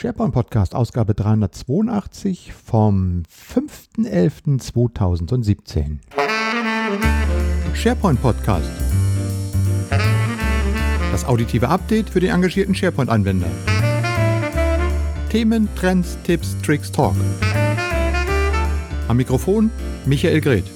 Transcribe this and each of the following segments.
SharePoint Podcast, Ausgabe 382 vom 5.11.2017. SharePoint Podcast. Das auditive Update für den engagierten SharePoint-Anwender. Themen, Trends, Tipps, Tricks, Talk. Am Mikrofon Michael Greth.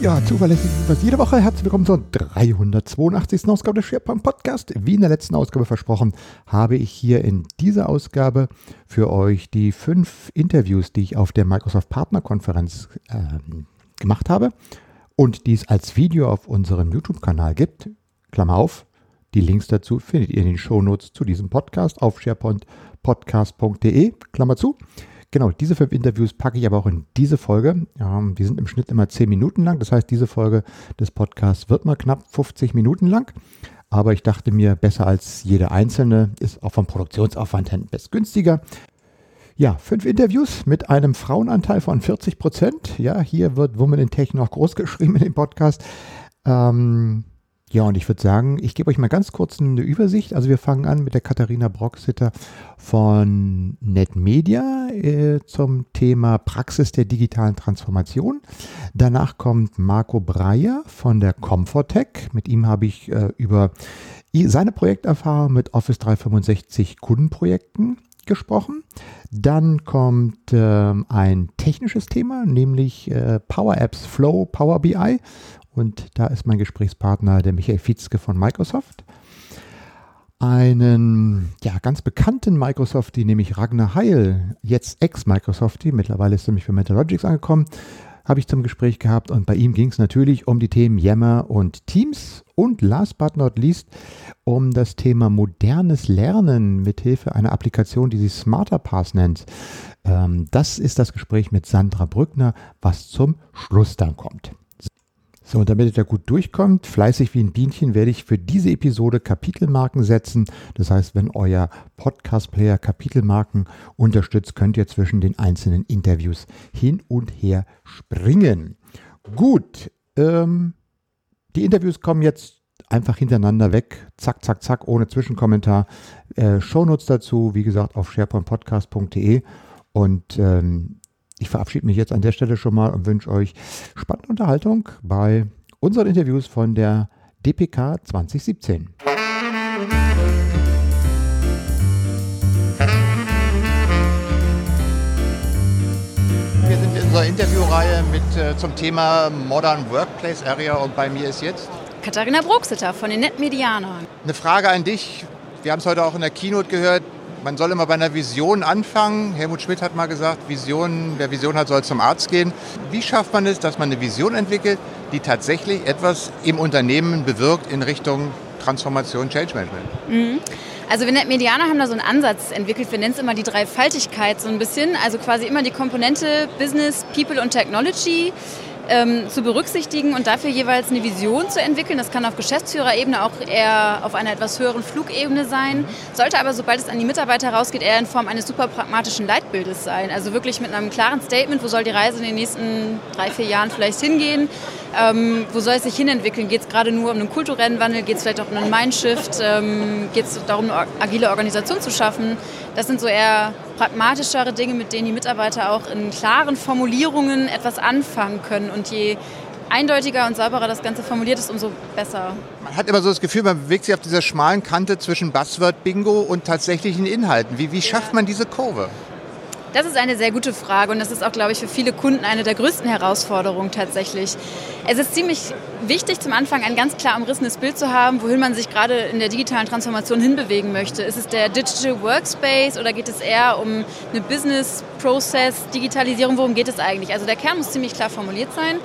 Ja, zuverlässig was jede Woche. Herzlich willkommen zur 382. Ausgabe des SharePoint Podcast. Wie in der letzten Ausgabe versprochen, habe ich hier in dieser Ausgabe für euch die fünf Interviews, die ich auf der Microsoft Partnerkonferenz äh, gemacht habe und die es als Video auf unserem YouTube-Kanal gibt. Klammer auf, die Links dazu findet ihr in den Shownotes zu diesem Podcast auf sharepointpodcast.de. Klammer zu. Genau, diese fünf Interviews packe ich aber auch in diese Folge. Ähm, die sind im Schnitt immer zehn Minuten lang. Das heißt, diese Folge des Podcasts wird mal knapp 50 Minuten lang. Aber ich dachte mir, besser als jede einzelne ist auch vom Produktionsaufwand her best günstiger. Ja, fünf Interviews mit einem Frauenanteil von 40 Prozent. Ja, hier wird Woman in Tech noch groß geschrieben in dem Podcast. Ähm, ja, und ich würde sagen, ich gebe euch mal ganz kurz eine Übersicht. Also wir fangen an mit der Katharina Broxitter von NetMedia äh, zum Thema Praxis der digitalen Transformation. Danach kommt Marco Breyer von der Comfortech. Mit ihm habe ich äh, über seine Projekterfahrung mit Office 365 Kundenprojekten gesprochen. Dann kommt äh, ein technisches Thema, nämlich äh, Power Apps Flow, Power BI und da ist mein Gesprächspartner der Michael Fietzke von Microsoft. Einen ja, ganz bekannten Microsoftie, nämlich Ragnar Heil, jetzt Ex-Microsoftie, mittlerweile ist nämlich für Metalogics angekommen, habe ich zum Gespräch gehabt und bei ihm ging es natürlich um die Themen Yammer und Teams und last but not least um das Thema modernes Lernen mithilfe einer Applikation, die sich Smarter Pass nennt. Ähm, das ist das Gespräch mit Sandra Brückner, was zum Schluss dann kommt. So, und damit ihr da gut durchkommt, fleißig wie ein Bienchen, werde ich für diese Episode Kapitelmarken setzen. Das heißt, wenn euer Podcast-Player Kapitelmarken unterstützt, könnt ihr zwischen den einzelnen Interviews hin und her springen. Gut, ähm, die Interviews kommen jetzt einfach hintereinander weg. Zack, zack, zack, ohne Zwischenkommentar. Äh, Shownotes dazu, wie gesagt, auf sharepointpodcast.de. Und ähm, ich verabschiede mich jetzt an der Stelle schon mal und wünsche euch spannende Unterhaltung bei unseren Interviews von der DPK 2017. Wir sind in unserer Interviewreihe mit äh, zum Thema Modern Workplace Area und bei mir ist jetzt Katharina Bruxeter von den Netmedianern. Eine Frage an dich. Wir haben es heute auch in der Keynote gehört man soll immer bei einer Vision anfangen. Helmut Schmidt hat mal gesagt, Vision, wer Vision hat, soll zum Arzt gehen. Wie schafft man es, dass man eine Vision entwickelt, die tatsächlich etwas im Unternehmen bewirkt in Richtung Transformation, Change Management? Mhm. Also wir Medianer haben da so einen Ansatz entwickelt. Wir nennen es immer die Dreifaltigkeit so ein bisschen. Also quasi immer die Komponente Business, People und Technology ähm, zu berücksichtigen und dafür jeweils eine Vision zu entwickeln. Das kann auf Geschäftsführerebene auch eher auf einer etwas höheren Flugebene sein, sollte aber, sobald es an die Mitarbeiter rausgeht, eher in Form eines super pragmatischen Leitbildes sein. Also wirklich mit einem klaren Statement, wo soll die Reise in den nächsten drei, vier Jahren vielleicht hingehen, ähm, wo soll es sich hinentwickeln? Geht es gerade nur um einen kulturellen Wandel? Geht es vielleicht auch um einen Mindshift? Ähm, Geht es darum, eine agile Organisation zu schaffen? Das sind so eher pragmatischere Dinge, mit denen die Mitarbeiter auch in klaren Formulierungen etwas anfangen können. Und je eindeutiger und sauberer das Ganze formuliert ist, umso besser. Man hat immer so das Gefühl, man bewegt sich auf dieser schmalen Kante zwischen Buzzword-Bingo und tatsächlichen Inhalten. Wie, wie schafft man diese Kurve? Das ist eine sehr gute Frage und das ist auch, glaube ich, für viele Kunden eine der größten Herausforderungen tatsächlich. Es ist ziemlich wichtig, zum Anfang ein ganz klar umrissenes Bild zu haben, wohin man sich gerade in der digitalen Transformation hinbewegen möchte. Ist es der Digital Workspace oder geht es eher um eine Business Process Digitalisierung? Worum geht es eigentlich? Also der Kern muss ziemlich klar formuliert sein,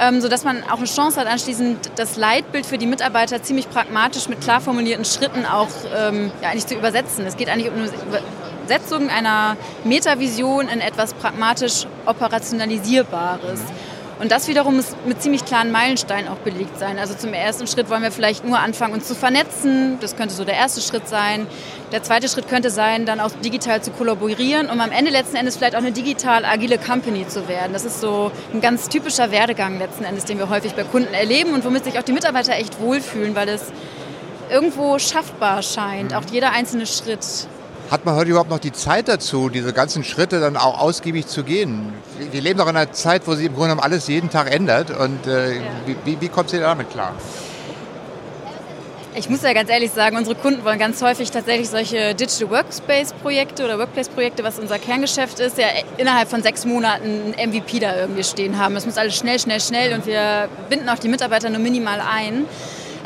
ähm, sodass man auch eine Chance hat, anschließend das Leitbild für die Mitarbeiter ziemlich pragmatisch mit klar formulierten Schritten auch ähm, ja, eigentlich zu übersetzen. Es geht eigentlich um eine Übersetzung einer Metavision in etwas pragmatisch operationalisierbares. Und das wiederum muss mit ziemlich klaren Meilensteinen auch belegt sein. Also zum ersten Schritt wollen wir vielleicht nur anfangen, uns zu vernetzen. Das könnte so der erste Schritt sein. Der zweite Schritt könnte sein, dann auch digital zu kollaborieren, um am Ende letzten Endes vielleicht auch eine digital agile Company zu werden. Das ist so ein ganz typischer Werdegang letzten Endes, den wir häufig bei Kunden erleben und womit sich auch die Mitarbeiter echt wohlfühlen, weil es irgendwo schaffbar scheint, auch jeder einzelne Schritt. Hat man heute überhaupt noch die Zeit dazu, diese ganzen Schritte dann auch ausgiebig zu gehen? Wir leben doch in einer Zeit, wo sich im Grunde genommen alles jeden Tag ändert. Und äh, ja. wie, wie, kommt ihr damit klar? Ich muss ja ganz ehrlich sagen, unsere Kunden wollen ganz häufig tatsächlich solche Digital Workspace-Projekte oder Workplace-Projekte, was unser Kerngeschäft ist, ja innerhalb von sechs Monaten ein MVP da irgendwie stehen haben. Es muss alles schnell, schnell, schnell und wir binden auch die Mitarbeiter nur minimal ein.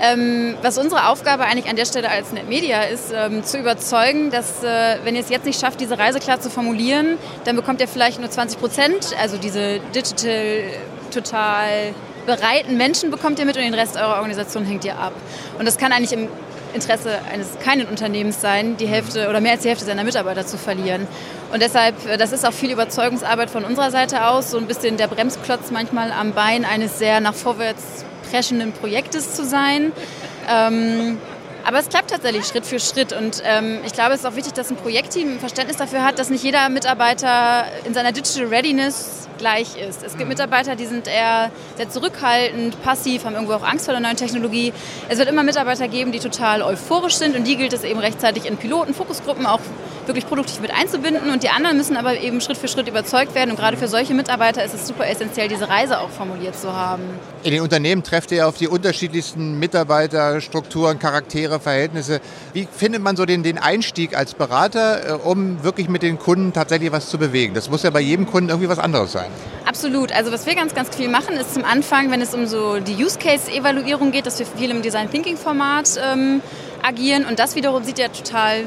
Ähm, was unsere Aufgabe eigentlich an der Stelle als NetMedia ist, ähm, zu überzeugen, dass äh, wenn ihr es jetzt nicht schafft, diese Reise klar zu formulieren, dann bekommt ihr vielleicht nur 20 Prozent, also diese Digital total bereiten Menschen bekommt ihr mit und den Rest eurer Organisation hängt ihr ab. Und das kann eigentlich im Interesse eines keinen Unternehmens sein, die Hälfte oder mehr als die Hälfte seiner Mitarbeiter zu verlieren. Und deshalb, äh, das ist auch viel Überzeugungsarbeit von unserer Seite aus, so ein bisschen der Bremsklotz manchmal am Bein eines sehr nach vorwärts preschenden Projektes zu sein. Ähm, aber es klappt tatsächlich Schritt für Schritt. Und ähm, ich glaube, es ist auch wichtig, dass ein Projektteam ein Verständnis dafür hat, dass nicht jeder Mitarbeiter in seiner Digital Readiness gleich ist. Es gibt. Mitarbeiter, die sind eher sehr zurückhaltend, passiv, haben irgendwo auch Angst vor der neuen Technologie. Es wird immer Mitarbeiter geben, die total euphorisch sind und die gilt es eben rechtzeitig in Piloten, Fokusgruppen auch wirklich produktiv mit einzubinden und die anderen müssen aber eben Schritt für Schritt überzeugt werden und gerade für solche Mitarbeiter ist es super essentiell, diese Reise auch formuliert zu haben. In den Unternehmen trefft ihr auf die unterschiedlichsten Mitarbeiterstrukturen, Charaktere, Verhältnisse. Wie findet man so den, den Einstieg als Berater, äh, um wirklich mit den Kunden tatsächlich was zu bewegen? Das muss ja bei jedem Kunden irgendwie was anderes sein. Absolut. Also was wir ganz, ganz viel machen, ist zum Anfang, wenn es um so die Use-Case-Evaluierung geht, dass wir viel im Design-Thinking-Format ähm, agieren. Und das wiederum sieht ja total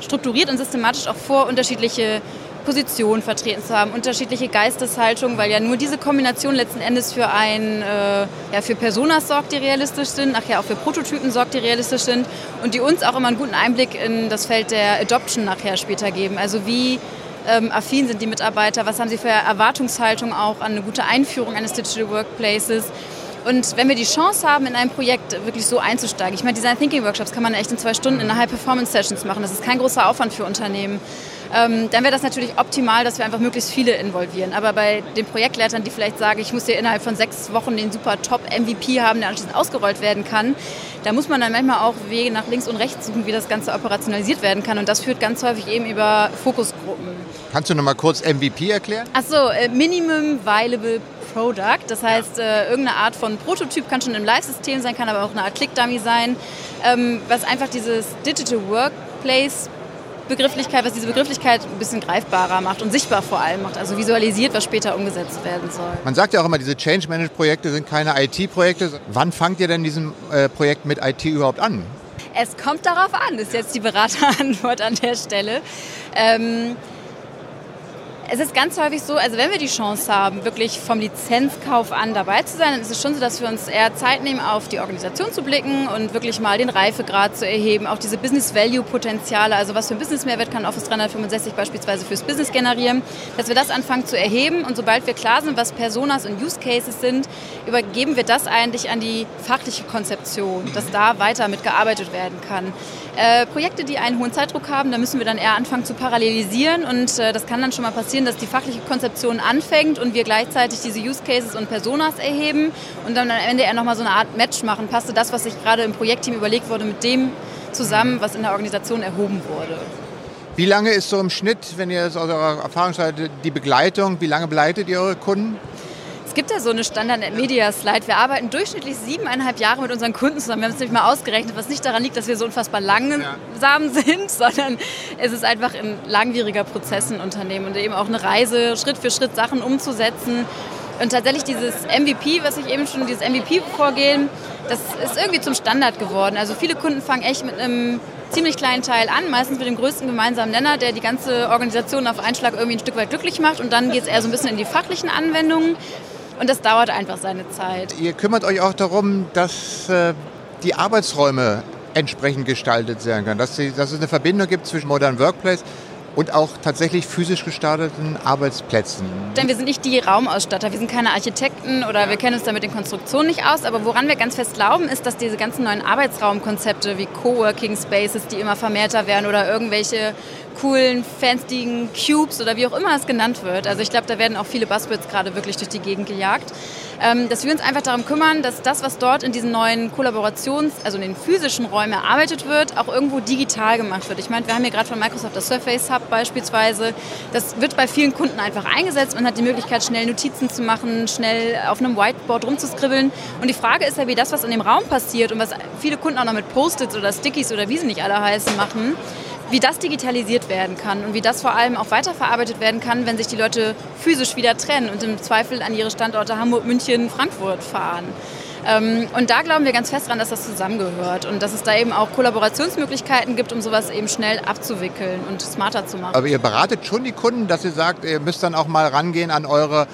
strukturiert und systematisch auch vor, unterschiedliche Positionen vertreten zu haben, unterschiedliche Geisteshaltungen, weil ja nur diese Kombination letzten Endes für ein, äh, ja, für Personas sorgt, die realistisch sind, nachher auch für Prototypen sorgt, die realistisch sind und die uns auch immer einen guten Einblick in das Feld der Adoption nachher später geben. Also wie ähm, affin sind die Mitarbeiter, was haben sie für Erwartungshaltung auch an eine gute Einführung eines Digital Workplaces. Und wenn wir die Chance haben, in ein Projekt wirklich so einzusteigen, ich meine, Design Thinking Workshops kann man echt in zwei Stunden in einer High-Performance-Sessions machen. Das ist kein großer Aufwand für Unternehmen. Ähm, dann wäre das natürlich optimal, dass wir einfach möglichst viele involvieren. Aber bei den Projektleitern, die vielleicht sagen, ich muss hier innerhalb von sechs Wochen den super Top-MVP haben, der anschließend ausgerollt werden kann, da muss man dann manchmal auch Wege nach links und rechts suchen, wie das Ganze operationalisiert werden kann. Und das führt ganz häufig eben über Fokusgruppen. Kannst du noch mal kurz MVP erklären? Achso, äh, Minimum Viable Product. Das heißt, äh, irgendeine Art von Prototyp kann schon im Live-System sein, kann aber auch eine Art Click-Dummy sein, ähm, was einfach dieses Digital Workplace Begrifflichkeit, was diese Begrifflichkeit ein bisschen greifbarer macht und sichtbar vor allem macht, also visualisiert, was später umgesetzt werden soll. Man sagt ja auch immer, diese Change Management Projekte sind keine IT-Projekte. Wann fangt ihr denn diesem äh, Projekt mit IT überhaupt an? Es kommt darauf an, ist jetzt die Beraterantwort an der Stelle. Ähm, es ist ganz häufig so, also wenn wir die Chance haben, wirklich vom Lizenzkauf an dabei zu sein, dann ist es schon so, dass wir uns eher Zeit nehmen, auf die Organisation zu blicken und wirklich mal den Reifegrad zu erheben, auch diese Business-Value-Potenziale, also was für ein Business-Mehrwert kann Office 365 beispielsweise fürs Business generieren, dass wir das anfangen zu erheben und sobald wir klar sind, was Personas und Use Cases sind, übergeben wir das eigentlich an die fachliche Konzeption, dass da weiter mitgearbeitet werden kann. Äh, Projekte, die einen hohen Zeitdruck haben, da müssen wir dann eher anfangen zu parallelisieren und äh, das kann dann schon mal passieren, dass die fachliche Konzeption anfängt und wir gleichzeitig diese Use Cases und Personas erheben und dann am Ende eher nochmal so eine Art Match machen. Passte das, was sich gerade im Projektteam überlegt wurde, mit dem zusammen, was in der Organisation erhoben wurde. Wie lange ist so im Schnitt, wenn ihr aus eurer Erfahrungsseite die Begleitung, wie lange begleitet ihr eure Kunden? Es gibt ja so eine Standard-Media-Slide. Wir arbeiten durchschnittlich siebeneinhalb Jahre mit unseren Kunden zusammen. Wir haben es nämlich mal ausgerechnet, was nicht daran liegt, dass wir so unfassbar langsam sind, sondern es ist einfach ein langwieriger Prozess ein Unternehmen und eben auch eine Reise, Schritt für Schritt Sachen umzusetzen. Und tatsächlich dieses MVP, was ich eben schon, dieses MVP-Vorgehen, das ist irgendwie zum Standard geworden. Also viele Kunden fangen echt mit einem ziemlich kleinen Teil an, meistens mit dem größten gemeinsamen Nenner, der die ganze Organisation auf einen Schlag irgendwie ein Stück weit glücklich macht. Und dann geht es eher so ein bisschen in die fachlichen Anwendungen. Und das dauert einfach seine Zeit. Ihr kümmert euch auch darum, dass äh, die Arbeitsräume entsprechend gestaltet werden können, dass, die, dass es eine Verbindung gibt zwischen Modern Workplace und auch tatsächlich physisch gestarteten Arbeitsplätzen. Denn wir sind nicht die Raumausstatter, wir sind keine Architekten oder wir kennen uns da mit den Konstruktionen nicht aus, aber woran wir ganz fest glauben, ist, dass diese ganzen neuen Arbeitsraumkonzepte wie Coworking Spaces, die immer vermehrter werden oder irgendwelche coolen, fanstigen Cubes oder wie auch immer es genannt wird. Also ich glaube, da werden auch viele Buzzwords gerade wirklich durch die Gegend gejagt. Ähm, dass wir uns einfach darum kümmern, dass das, was dort in diesen neuen Kollaborations-, also in den physischen Räumen erarbeitet wird, auch irgendwo digital gemacht wird. Ich meine, wir haben hier gerade von Microsoft das Surface Hub beispielsweise. Das wird bei vielen Kunden einfach eingesetzt. Man hat die Möglichkeit, schnell Notizen zu machen, schnell auf einem Whiteboard rumzuskribbeln. Und die Frage ist ja, wie das, was in dem Raum passiert und was viele Kunden auch noch mit Post-its oder Stickies oder wie sie nicht alle heißen machen, wie das digitalisiert werden kann und wie das vor allem auch weiterverarbeitet werden kann, wenn sich die Leute physisch wieder trennen und im Zweifel an ihre Standorte Hamburg, München, Frankfurt fahren. Ähm, und da glauben wir ganz fest dran, dass das zusammengehört und dass es da eben auch Kollaborationsmöglichkeiten gibt, um sowas eben schnell abzuwickeln und smarter zu machen. Aber ihr beratet schon die Kunden, dass ihr sagt, ihr müsst dann auch mal rangehen an eure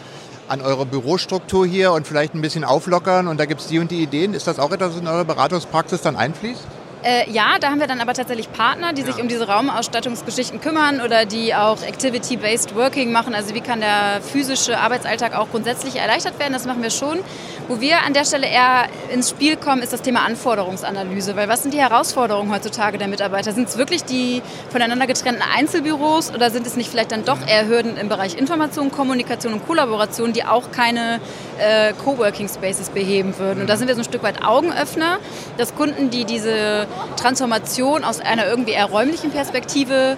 an eure Bürostruktur hier und vielleicht ein bisschen auflockern und da gibt es die und die Ideen. Ist das auch etwas, was in eure Beratungspraxis dann einfließt? Äh, ja, da haben wir dann aber tatsächlich Partner, die ja. sich um diese Raumausstattungsgeschichten kümmern oder die auch Activity-Based Working machen. Also wie kann der physische Arbeitsalltag auch grundsätzlich erleichtert werden? Das machen wir schon. Wo wir an der Stelle eher ins Spiel kommen, ist das Thema Anforderungsanalyse. Weil was sind die Herausforderungen heutzutage der Mitarbeiter? Sind es wirklich die voneinander getrennten Einzelbüros oder sind es nicht vielleicht dann doch eher Hürden im Bereich Information, Kommunikation und Kollaboration, die auch keine äh, Coworking Spaces beheben würden? Und da sind wir so ein Stück weit Augenöffner, dass Kunden, die diese Transformation aus einer irgendwie eher räumlichen Perspektive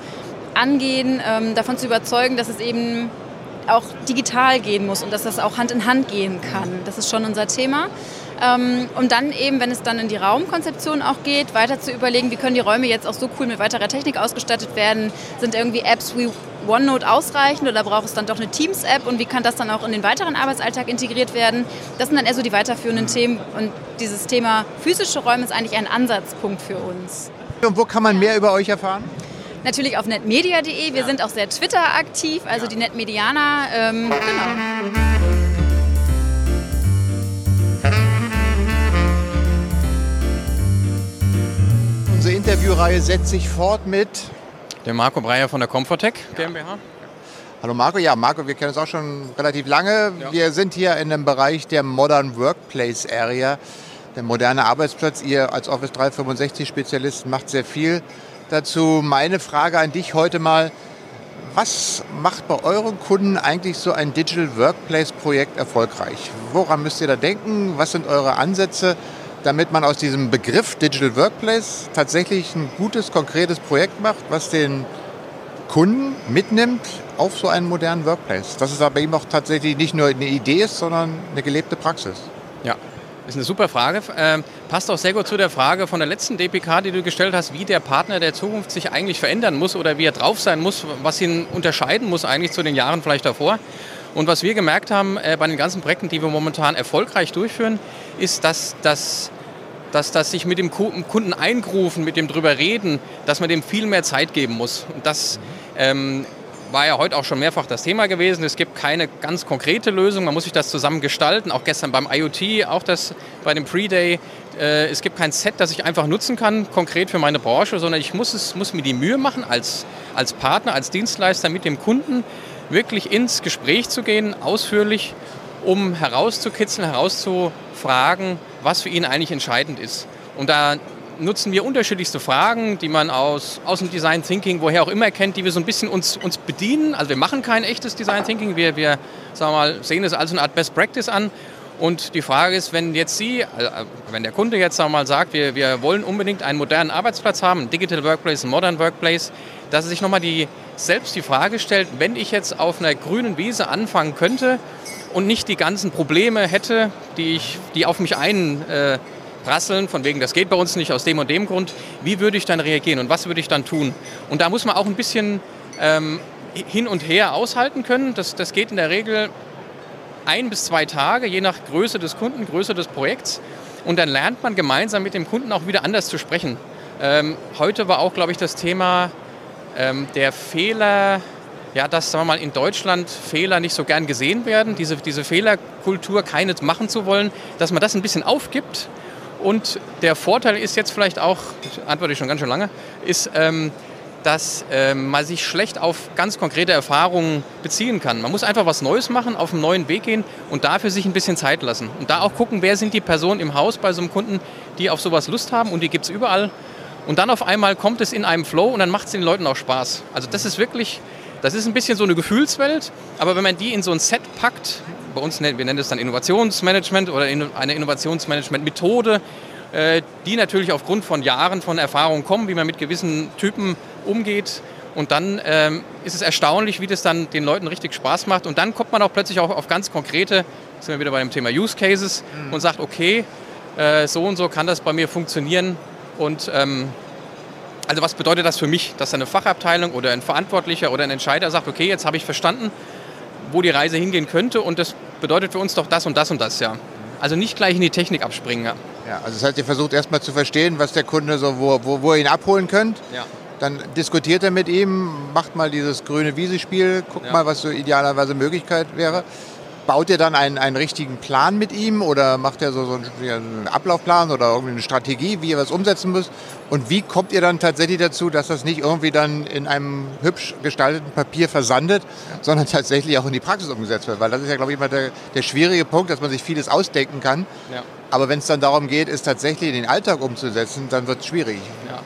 angehen, ähm, davon zu überzeugen, dass es eben auch digital gehen muss und dass das auch Hand in Hand gehen kann. Das ist schon unser Thema. Ähm, um dann eben, wenn es dann in die Raumkonzeption auch geht, weiter zu überlegen, wie können die Räume jetzt auch so cool mit weiterer Technik ausgestattet werden? Sind irgendwie Apps wie OneNote ausreichend oder braucht es dann doch eine Teams-App und wie kann das dann auch in den weiteren Arbeitsalltag integriert werden? Das sind dann eher so die weiterführenden Themen und dieses Thema physische Räume ist eigentlich ein Ansatzpunkt für uns. Und wo kann man mehr über euch erfahren? Natürlich auf netmedia.de. Wir ja. sind auch sehr Twitter aktiv, also ja. die Netmedianer. Ähm, genau. Unsere Interviewreihe setzt sich fort mit der Marco Breyer von der Comfortech GmbH. Hallo Marco, ja Marco, wir kennen uns auch schon relativ lange. Ja. Wir sind hier in dem Bereich der Modern Workplace Area, der moderne Arbeitsplatz. Ihr als Office 365 Spezialist macht sehr viel dazu. Meine Frage an dich heute mal, was macht bei euren Kunden eigentlich so ein Digital Workplace Projekt erfolgreich? Woran müsst ihr da denken? Was sind eure Ansätze? Damit man aus diesem Begriff Digital Workplace tatsächlich ein gutes, konkretes Projekt macht, was den Kunden mitnimmt auf so einen modernen Workplace. Dass es aber eben auch tatsächlich nicht nur eine Idee ist, sondern eine gelebte Praxis. Ja, ist eine super Frage. Ähm, passt auch sehr gut zu der Frage von der letzten DPK, die du gestellt hast, wie der Partner der Zukunft sich eigentlich verändern muss oder wie er drauf sein muss, was ihn unterscheiden muss eigentlich zu den Jahren vielleicht davor. Und was wir gemerkt haben äh, bei den ganzen Projekten, die wir momentan erfolgreich durchführen, ist, dass das dass das sich mit dem Kunden eingrufen, mit dem drüber reden, dass man dem viel mehr Zeit geben muss. Und das ähm, war ja heute auch schon mehrfach das Thema gewesen. Es gibt keine ganz konkrete Lösung, man muss sich das zusammen gestalten. Auch gestern beim IoT, auch das bei dem Pre-Day. Äh, es gibt kein Set, das ich einfach nutzen kann, konkret für meine Branche, sondern ich muss, es, muss mir die Mühe machen, als, als Partner, als Dienstleister mit dem Kunden wirklich ins Gespräch zu gehen, ausführlich, um herauszukitzeln, herauszufragen, was für ihn eigentlich entscheidend ist. Und da nutzen wir unterschiedlichste Fragen, die man aus, aus dem Design Thinking, woher auch immer kennt, die wir so ein bisschen uns, uns bedienen. Also wir machen kein echtes Design Thinking, wir, wir sagen wir mal, sehen es als eine Art Best Practice an. Und die Frage ist, wenn jetzt Sie, äh, wenn der Kunde jetzt sagen wir mal sagt, wir, wir wollen unbedingt einen modernen Arbeitsplatz haben, Digital Workplace, Modern Workplace, dass er sich nochmal die, selbst die Frage stellt, wenn ich jetzt auf einer grünen Wiese anfangen könnte und nicht die ganzen Probleme hätte, die, ich, die auf mich einprasseln, von wegen, das geht bei uns nicht aus dem und dem Grund, wie würde ich dann reagieren und was würde ich dann tun? Und da muss man auch ein bisschen ähm, hin und her aushalten können. Das, das geht in der Regel ein bis zwei Tage, je nach Größe des Kunden, Größe des Projekts. Und dann lernt man gemeinsam mit dem Kunden auch wieder anders zu sprechen. Ähm, heute war auch, glaube ich, das Thema ähm, der Fehler ja, dass sagen wir mal, in Deutschland Fehler nicht so gern gesehen werden, diese, diese Fehlerkultur, keine machen zu wollen, dass man das ein bisschen aufgibt. Und der Vorteil ist jetzt vielleicht auch, antworte ich schon ganz schön lange, ist, ähm, dass ähm, man sich schlecht auf ganz konkrete Erfahrungen beziehen kann. Man muss einfach was Neues machen, auf einen neuen Weg gehen und dafür sich ein bisschen Zeit lassen. Und da auch gucken, wer sind die Personen im Haus bei so einem Kunden, die auf sowas Lust haben und die gibt es überall. Und dann auf einmal kommt es in einem Flow und dann macht es den Leuten auch Spaß. Also das ist wirklich, das ist ein bisschen so eine Gefühlswelt, aber wenn man die in so ein Set packt, bei uns, wir nennen das dann Innovationsmanagement oder eine Innovationsmanagement-Methode, äh, die natürlich aufgrund von Jahren von Erfahrung kommen, wie man mit gewissen Typen umgeht. Und dann ähm, ist es erstaunlich, wie das dann den Leuten richtig Spaß macht. Und dann kommt man auch plötzlich auch auf ganz konkrete, sind wir wieder bei dem Thema Use Cases mhm. und sagt, okay, äh, so und so kann das bei mir funktionieren. Und ähm, also was bedeutet das für mich, dass eine Fachabteilung oder ein Verantwortlicher oder ein Entscheider sagt, okay, jetzt habe ich verstanden, wo die Reise hingehen könnte und das bedeutet für uns doch das und das und das, ja. Also nicht gleich in die Technik abspringen. Ja, ja also das heißt, ihr versucht erstmal zu verstehen, was der Kunde so, wo, wo, wo ihr ihn abholen könnt. Ja. Dann diskutiert er mit ihm, macht mal dieses grüne Wiese-Spiel, guckt ja. mal, was so idealerweise Möglichkeit wäre. Baut ihr dann einen, einen richtigen Plan mit ihm oder macht er so, so einen Ablaufplan oder eine Strategie, wie ihr was umsetzen müsst? Und wie kommt ihr dann tatsächlich dazu, dass das nicht irgendwie dann in einem hübsch gestalteten Papier versandet, sondern tatsächlich auch in die Praxis umgesetzt wird? Weil das ist ja, glaube ich, immer der, der schwierige Punkt, dass man sich vieles ausdenken kann. Ja. Aber wenn es dann darum geht, es tatsächlich in den Alltag umzusetzen, dann wird es schwierig. Ja.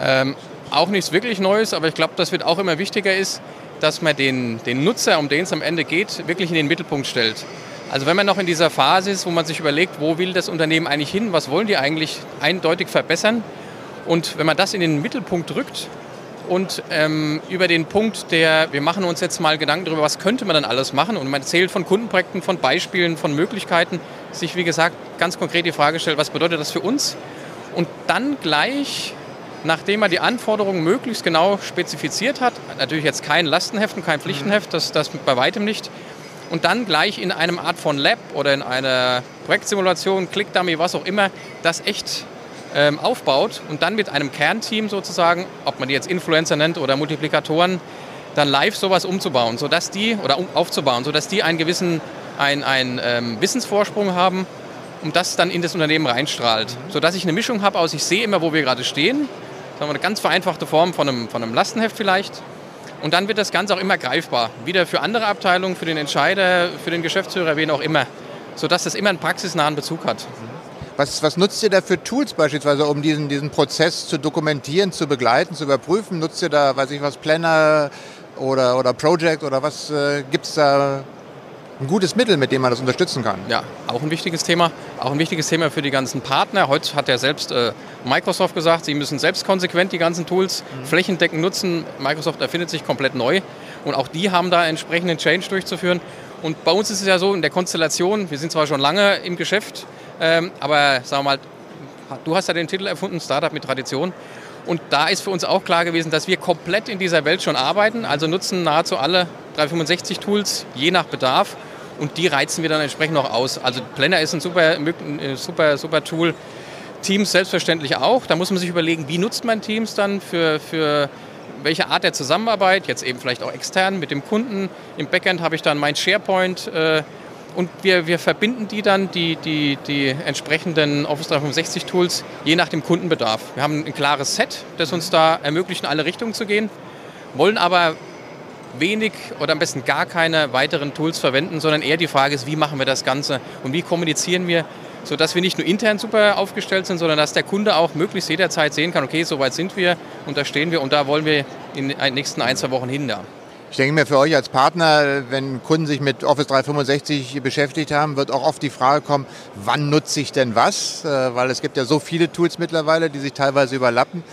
Ähm, auch nichts wirklich Neues, aber ich glaube, das wird auch immer wichtiger ist, dass man den, den Nutzer, um den es am Ende geht, wirklich in den Mittelpunkt stellt. Also wenn man noch in dieser Phase ist, wo man sich überlegt, wo will das Unternehmen eigentlich hin, was wollen die eigentlich eindeutig verbessern? Und wenn man das in den Mittelpunkt drückt und ähm, über den Punkt der, wir machen uns jetzt mal Gedanken darüber, was könnte man dann alles machen? Und man erzählt von Kundenprojekten, von Beispielen, von Möglichkeiten, sich wie gesagt ganz konkret die Frage stellt, was bedeutet das für uns? Und dann gleich nachdem er die Anforderungen möglichst genau spezifiziert hat, natürlich jetzt kein Lastenheft und kein Pflichtenheft, das, das bei weitem nicht, und dann gleich in einem Art von Lab oder in einer Projektsimulation, Clickdummy, was auch immer, das echt ähm, aufbaut und dann mit einem Kernteam sozusagen, ob man die jetzt Influencer nennt oder Multiplikatoren, dann live sowas umzubauen, sodass die, oder um, aufzubauen, sodass die einen gewissen ein, ein, ähm, Wissensvorsprung haben und das dann in das Unternehmen reinstrahlt. Sodass ich eine Mischung habe aus, ich sehe immer, wo wir gerade stehen, sagen wir, eine ganz vereinfachte Form von einem, von einem Lastenheft vielleicht. Und dann wird das Ganze auch immer greifbar. Wieder für andere Abteilungen, für den Entscheider, für den Geschäftsführer, wen auch immer. Sodass das immer einen praxisnahen Bezug hat. Was, was nutzt ihr da für Tools beispielsweise, um diesen, diesen Prozess zu dokumentieren, zu begleiten, zu überprüfen? Nutzt ihr da, weiß ich was, Planner oder, oder Project oder was äh, gibt es da ein gutes Mittel, mit dem man das unterstützen kann. Ja, auch ein wichtiges Thema. Auch ein wichtiges Thema für die ganzen Partner. Heute hat ja selbst äh, Microsoft gesagt, sie müssen selbst konsequent die ganzen Tools mhm. flächendeckend nutzen. Microsoft erfindet sich komplett neu. Und auch die haben da entsprechenden Change durchzuführen. Und bei uns ist es ja so, in der Konstellation, wir sind zwar schon lange im Geschäft, ähm, aber sagen wir mal, du hast ja den Titel erfunden, Startup mit Tradition. Und da ist für uns auch klar gewesen, dass wir komplett in dieser Welt schon arbeiten, also nutzen nahezu alle 365 Tools, je nach Bedarf. Und die reizen wir dann entsprechend noch aus. Also Planner ist ein super, äh, super, super Tool. Teams selbstverständlich auch. Da muss man sich überlegen, wie nutzt man Teams dann für, für welche Art der Zusammenarbeit, jetzt eben vielleicht auch extern mit dem Kunden. Im Backend habe ich dann mein SharePoint äh, und wir, wir verbinden die dann, die, die, die entsprechenden Office 365 Tools, je nach dem Kundenbedarf. Wir haben ein klares Set, das uns da ermöglicht, in alle Richtungen zu gehen, wollen aber wenig oder am besten gar keine weiteren Tools verwenden, sondern eher die Frage ist, wie machen wir das Ganze und wie kommunizieren wir, sodass wir nicht nur intern super aufgestellt sind, sondern dass der Kunde auch möglichst jederzeit sehen kann, okay, so weit sind wir und da stehen wir und da wollen wir in den nächsten ein, zwei Wochen hin. Ja. Ich denke mir für euch als Partner, wenn Kunden sich mit Office 365 beschäftigt haben, wird auch oft die Frage kommen, wann nutze ich denn was? Äh, weil es gibt ja so viele Tools mittlerweile, die sich teilweise überlappen.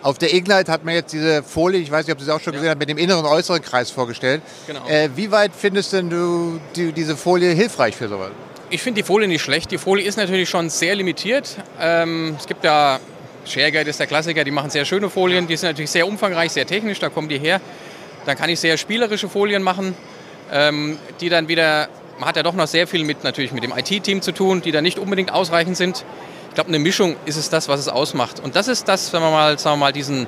Auf der Ignite hat man jetzt diese Folie, ich weiß nicht, ob Sie es auch schon ja. gesehen haben, mit dem inneren und äußeren Kreis vorgestellt. Genau. Äh, wie weit findest denn du die, diese Folie hilfreich für sowas? Ich finde die Folie nicht schlecht. Die Folie ist natürlich schon sehr limitiert. Ähm, es gibt ja, ShareGuide ist der Klassiker, die machen sehr schöne Folien, die sind natürlich sehr umfangreich, sehr technisch, da kommen die her. Dann kann ich sehr spielerische Folien machen, ähm, die dann wieder, man hat ja doch noch sehr viel mit natürlich mit dem IT-Team zu tun, die dann nicht unbedingt ausreichend sind glaube, eine Mischung ist es das, was es ausmacht. Und das ist das, wenn wir mal, sagen wir mal, diesen,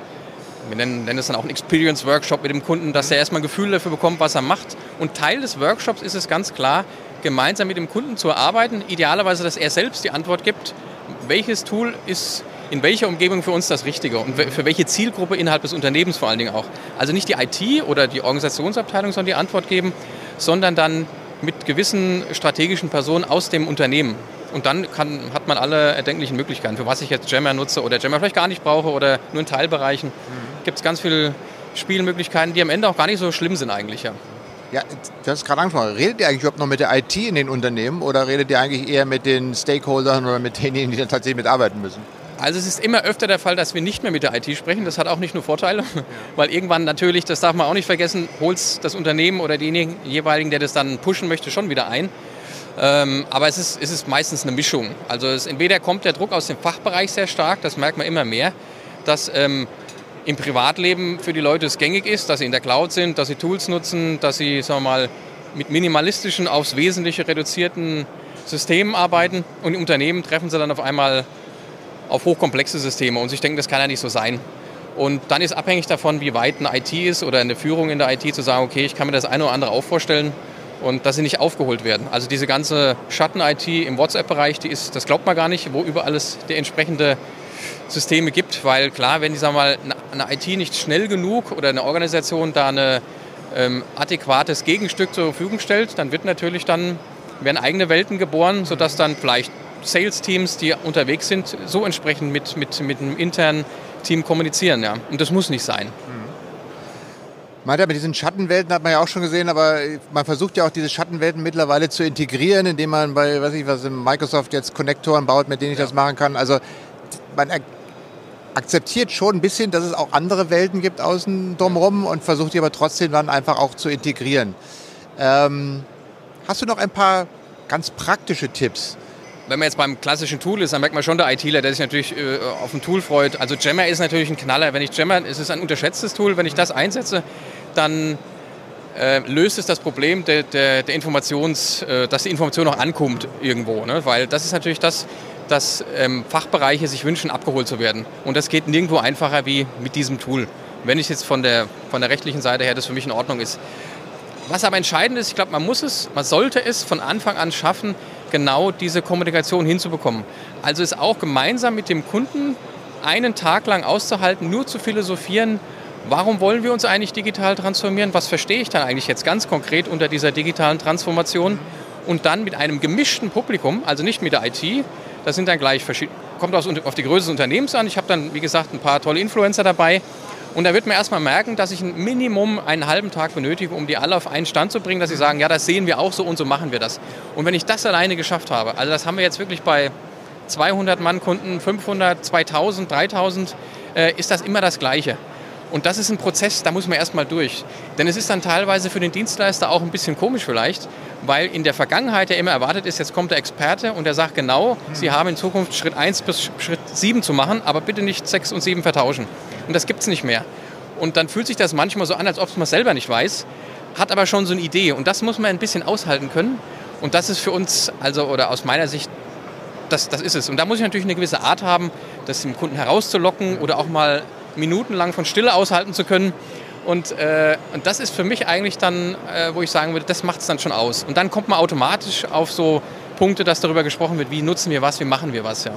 wir nennen, nennen es dann auch einen Experience-Workshop mit dem Kunden, dass er erstmal ein Gefühl dafür bekommt, was er macht. Und Teil des Workshops ist es ganz klar, gemeinsam mit dem Kunden zu arbeiten. Idealerweise, dass er selbst die Antwort gibt, welches Tool ist in welcher Umgebung für uns das Richtige und für welche Zielgruppe innerhalb des Unternehmens vor allen Dingen auch. Also nicht die IT oder die Organisationsabteilung soll die Antwort geben, sondern dann mit gewissen strategischen Personen aus dem Unternehmen Und dann kann, hat man alle erdenklichen Möglichkeiten, für was ich jetzt Jammer nutze oder Jammer vielleicht gar nicht brauche oder nur in Teilbereichen. Mhm. Gibt es ganz viele Spielmöglichkeiten, die am Ende auch gar nicht so schlimm sind eigentlich. Ja. Ja, du hast gerade angesprochen. Redet ihr eigentlich überhaupt noch mit der IT in den Unternehmen oder redet ihr eigentlich eher mit den Stakeholdern oder mit denjenigen, die dann tatsächlich mitarbeiten müssen? Also es ist immer öfter der Fall, dass wir nicht mehr mit der IT sprechen. Das hat auch nicht nur Vorteile, weil irgendwann natürlich, das darf man auch nicht vergessen, holt das Unternehmen oder denjenigen jeweiligen, der das dann pushen möchte, schon wieder ein. Ähm, aber es ist, es ist meistens eine Mischung. Also entweder kommt der Druck aus dem Fachbereich sehr stark, das merkt man immer mehr, dass ähm, im Privatleben für die Leute es gängig ist, dass sie in der Cloud sind, dass sie Tools nutzen, dass sie sagen wir mal, mit minimalistischen, aufs Wesentliche reduzierten Systemen arbeiten und im Unternehmen treffen sie dann auf einmal auf hochkomplexe Systeme und ich denke, das kann ja nicht so sein. Und dann ist abhängig davon, wie weit eine IT ist oder eine Führung in der IT zu sagen, okay, ich kann mir das eine oder andere auch vorstellen und dass sie nicht aufgeholt werden. Also diese ganze Schatten-IT im WhatsApp-Bereich, die ist, das glaubt man gar nicht, wo überall die entsprechende Systeme gibt, weil klar, wenn die sagen mal eine IT nicht schnell genug oder eine Organisation da ein ähm, adäquates Gegenstück zur Verfügung stellt, dann wird natürlich dann werden eigene Welten geboren, sodass dann vielleicht Sales-Teams, die unterwegs sind, so entsprechend mit, mit, mit einem internen Team kommunizieren. Ja. Und das muss nicht sein. Mhm. Meint mit diesen Schattenwelten hat man ja auch schon gesehen, aber man versucht ja auch diese Schattenwelten mittlerweile zu integrieren, indem man bei, weiß ich was, Microsoft jetzt Konnektoren baut, mit denen ich ja. das machen kann. Also man akzeptiert schon ein bisschen, dass es auch andere Welten gibt außen drumherum und versucht die aber trotzdem dann einfach auch zu integrieren. Ähm, hast du noch ein paar ganz praktische Tipps? Wenn man jetzt beim klassischen Tool ist, dann merkt man schon der ITler, der sich natürlich äh, auf ein Tool freut. Also Jammer ist natürlich ein Knaller. Wenn ich Jammer, es ist ein unterschätztes Tool, wenn ich das einsetze, dann äh, löst es das Problem der, der, der Informations, äh, dass die Information noch ankommt irgendwo. Ne? Weil das ist natürlich das, dass ähm, Fachbereiche sich wünschen, abgeholt zu werden. Und das geht nirgendwo einfacher wie mit diesem Tool. Wenn ich jetzt von der, von der rechtlichen Seite her das für mich in Ordnung ist. Was aber entscheidend ist, ich glaube, man muss es, man sollte es von Anfang an schaffen, genau diese Kommunikation hinzubekommen. Also es auch gemeinsam mit dem Kunden einen Tag lang auszuhalten, nur zu philosophieren, warum wollen wir uns eigentlich digital transformieren, was verstehe ich dann eigentlich jetzt ganz konkret unter dieser digitalen Transformation und dann mit einem gemischten Publikum, also nicht mit der IT, das sind dann gleich verschiedene, kommt auf die Größe des Unternehmens an. Ich habe dann, wie gesagt, ein paar tolle Influencer dabei. Und da wird man erstmal merken, dass ich ein Minimum einen halben Tag benötige, um die alle auf einen Stand zu bringen, dass sie sagen, ja, das sehen wir auch so und so machen wir das. Und wenn ich das alleine geschafft habe, also das haben wir jetzt wirklich bei 200 Mann Kunden, 500, 2000, 3000, äh, ist das immer das Gleiche. Und das ist ein Prozess, da muss man erstmal durch. Denn es ist dann teilweise für den Dienstleister auch ein bisschen komisch vielleicht, weil in der Vergangenheit ja immer erwartet ist, jetzt kommt der Experte und der sagt genau, Sie haben in Zukunft Schritt 1 bis Schritt 7 zu machen, aber bitte nicht 6 und 7 vertauschen. Und das gibt es nicht mehr. Und dann fühlt sich das manchmal so an, als ob man es selber nicht weiß, hat aber schon so eine Idee. Und das muss man ein bisschen aushalten können. Und das ist für uns, also oder aus meiner Sicht, das, das ist es. Und da muss ich natürlich eine gewisse Art haben, das dem Kunden herauszulocken oder auch mal minutenlang von Stille aushalten zu können. Und, äh, und das ist für mich eigentlich dann, äh, wo ich sagen würde, das macht es dann schon aus. Und dann kommt man automatisch auf so Punkte, dass darüber gesprochen wird, wie nutzen wir was, wie machen wir was. Ja.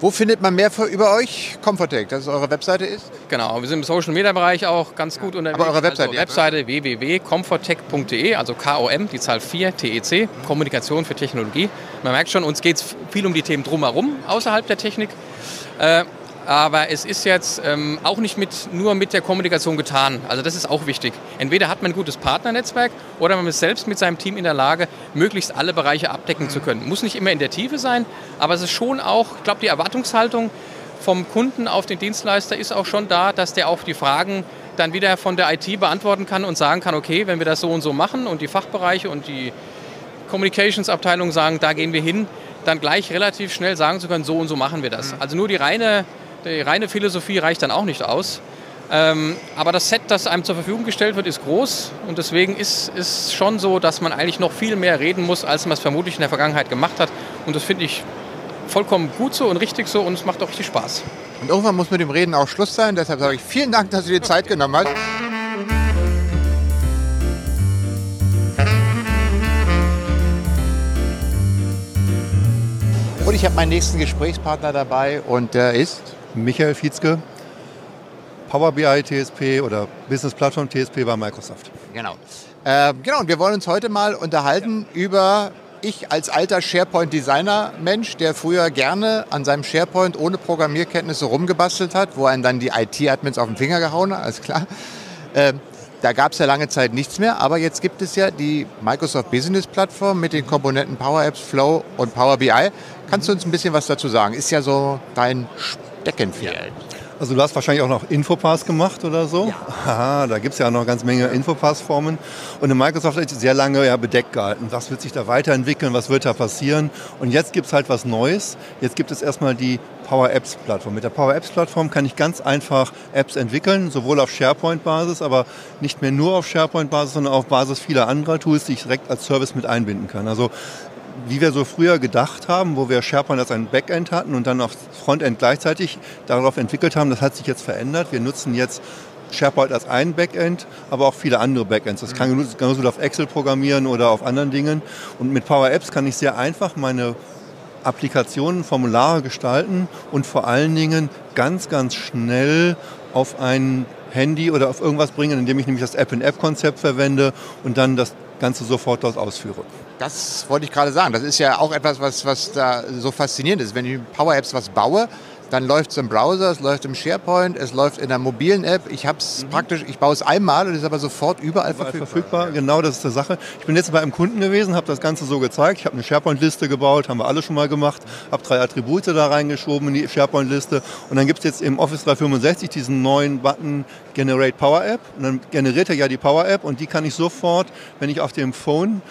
Wo findet man mehr über euch? Comfortech, dass es eure Webseite ist? Genau, wir sind im Social Media Bereich auch ganz gut unterwegs. Aber eure Webseite? Also Webseite www.comfortech.de, also K-O-M, die Zahl 4, TEC, Kommunikation für Technologie. Man merkt schon, uns geht es viel um die Themen drumherum, außerhalb der Technik. Äh, aber es ist jetzt ähm, auch nicht mit, nur mit der Kommunikation getan. Also das ist auch wichtig. Entweder hat man ein gutes Partnernetzwerk oder man ist selbst mit seinem Team in der Lage, möglichst alle Bereiche abdecken zu können. Muss nicht immer in der Tiefe sein, aber es ist schon auch, ich glaube, die Erwartungshaltung vom Kunden auf den Dienstleister ist auch schon da, dass der auch die Fragen dann wieder von der IT beantworten kann und sagen kann, okay, wenn wir das so und so machen und die Fachbereiche und die Communications-Abteilung sagen, da gehen wir hin, dann gleich relativ schnell sagen zu können, so und so machen wir das. Mhm. Also nur die reine die reine Philosophie reicht dann auch nicht aus. Ähm, aber das Set, das einem zur Verfügung gestellt wird, ist groß und deswegen ist es schon so, dass man eigentlich noch viel mehr reden muss, als man es vermutlich in der Vergangenheit gemacht hat. Und das finde ich vollkommen gut so und richtig so und es macht auch richtig Spaß. Und irgendwann muss mit dem Reden auch Schluss sein. Deshalb sage ich vielen Dank, dass du dir Zeit genommen hast. Und ich habe meinen nächsten Gesprächspartner dabei und der ist Michael Fietzke, Power BI TSP oder Business Platform TSP bei Microsoft. Genau. Äh, genau, und wir wollen uns heute mal unterhalten über ich als alter SharePoint-Designer-Mensch, der früher gerne an seinem SharePoint ohne Programmierkenntnisse rumgebastelt hat, wo einen dann die IT-Admins auf den Finger gehauen hat, alles klar. Äh, da gab es ja lange Zeit nichts mehr, aber jetzt gibt es ja die Microsoft Business Plattform mit den Komponenten Power Apps, Flow und Power BI. Kannst du uns ein bisschen was dazu sagen? Ist ja so dein Steckenpferd. Also du hast wahrscheinlich auch noch Infopass gemacht oder so? Ja. Aha, da gibt es ja noch ganz Menge Infopass-Formen. Und in Microsoft hat sich sehr lange ja bedeckt gehalten. Was wird sich da weiterentwickeln? Was wird da passieren? Und jetzt gibt es halt was Neues. Jetzt gibt es erstmal die Power Apps Plattform. Mit der Power Apps Plattform kann ich ganz einfach Apps entwickeln, sowohl auf SharePoint-Basis, aber nicht mehr nur auf SharePoint-Basis, sondern auf Basis vieler anderer Tools, die ich direkt als Service mit einbinden kann. Also wie wir so früher gedacht haben, wo wir SharePoint als ein Backend hatten und dann auf Frontend gleichzeitig darauf entwickelt haben, das hat sich jetzt verändert. Wir nutzen jetzt SharePoint als ein Backend, aber auch viele andere Backends. Das kann ich genauso auf Excel programmieren oder auf anderen Dingen. Und mit Power Apps kann ich sehr einfach meine Applikationen, Formulare gestalten und vor allen Dingen ganz, ganz schnell auf ein Handy oder auf irgendwas bringen, indem ich nämlich das App-in-App-Konzept verwende und dann das Ganze sofort dort ausführe. Das wollte ich gerade sagen. Das ist ja auch etwas, was, was da so faszinierend ist. Wenn ich mit Power Apps was baue, dann läuft es im Browser, es läuft im SharePoint, es läuft in der mobilen App. Ich habe es mhm. praktisch, ich baue es einmal und ist aber sofort überall, überall verfügbar. verfügbar. Genau, das ist die Sache. Ich bin jetzt bei einem Kunden gewesen, habe das Ganze so gezeigt. Ich habe eine SharePoint-Liste gebaut, haben wir alle schon mal gemacht. Habe drei Attribute da reingeschoben in die SharePoint-Liste. Und dann gibt es jetzt im Office 365 diesen neuen Button Generate Power App. Und dann generiert er ja die Power App und die kann ich sofort, wenn ich auf dem Phone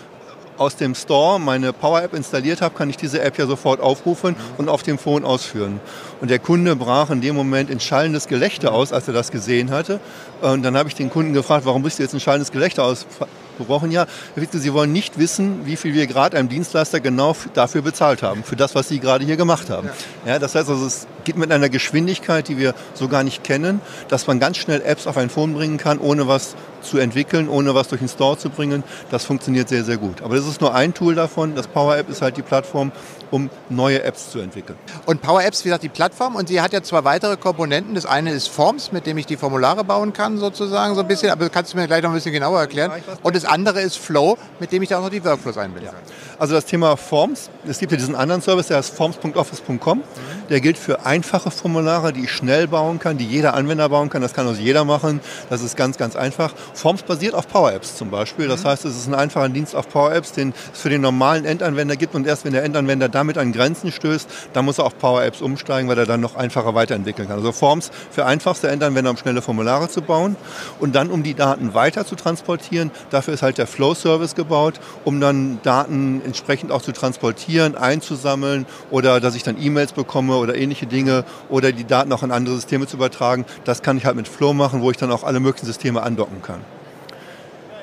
aus dem Store meine Power App installiert habe, kann ich diese App ja sofort aufrufen und auf dem Phone ausführen. Und der Kunde brach in dem Moment ein schallendes Gelächter aus, als er das gesehen hatte. Und dann habe ich den Kunden gefragt, warum bist du jetzt ein schallendes Gelächter ausgebrochen? Ja, Sie wollen nicht wissen, wie viel wir gerade einem Dienstleister genau dafür bezahlt haben, für das, was Sie gerade hier gemacht haben. Ja, das heißt also, es geht mit einer Geschwindigkeit, die wir so gar nicht kennen, dass man ganz schnell Apps auf ein Phone bringen kann, ohne was zu entwickeln, ohne was durch den Store zu bringen. Das funktioniert sehr, sehr gut. Aber das ist nur ein Tool davon. Das Power App ist halt die Plattform, um neue Apps zu entwickeln. Und Power Apps, wie gesagt, die Plattform und sie hat ja zwei weitere Komponenten. Das eine ist Forms, mit dem ich die Formulare bauen kann, sozusagen so ein bisschen. Aber kannst du mir gleich noch ein bisschen genauer erklären. Und das andere ist Flow, mit dem ich da auch noch die Workflows einbinde. Ja. Also das Thema Forms, es gibt ja diesen anderen Service, der heißt forms.office.com. Mhm. Der gilt für einfache Formulare, die ich schnell bauen kann, die jeder Anwender bauen kann. Das kann also jeder machen. Das ist ganz, ganz einfach. Forms basiert auf Power Apps zum Beispiel. Das mhm. heißt, es ist ein einfacher Dienst auf Power Apps, den es für den normalen Endanwender gibt. Und erst wenn der Endanwender damit an Grenzen stößt, dann muss er auf Power Apps umsteigen, weil er dann noch einfacher weiterentwickeln kann. Also Forms für einfachste Endanwender, um schnelle Formulare zu bauen. Und dann, um die Daten weiter zu transportieren, dafür ist halt der Flow-Service gebaut, um dann Daten entsprechend auch zu transportieren, einzusammeln oder dass ich dann E-Mails bekomme oder ähnliche Dinge oder die Daten auch in andere Systeme zu übertragen. Das kann ich halt mit Flow machen, wo ich dann auch alle möglichen Systeme andocken kann.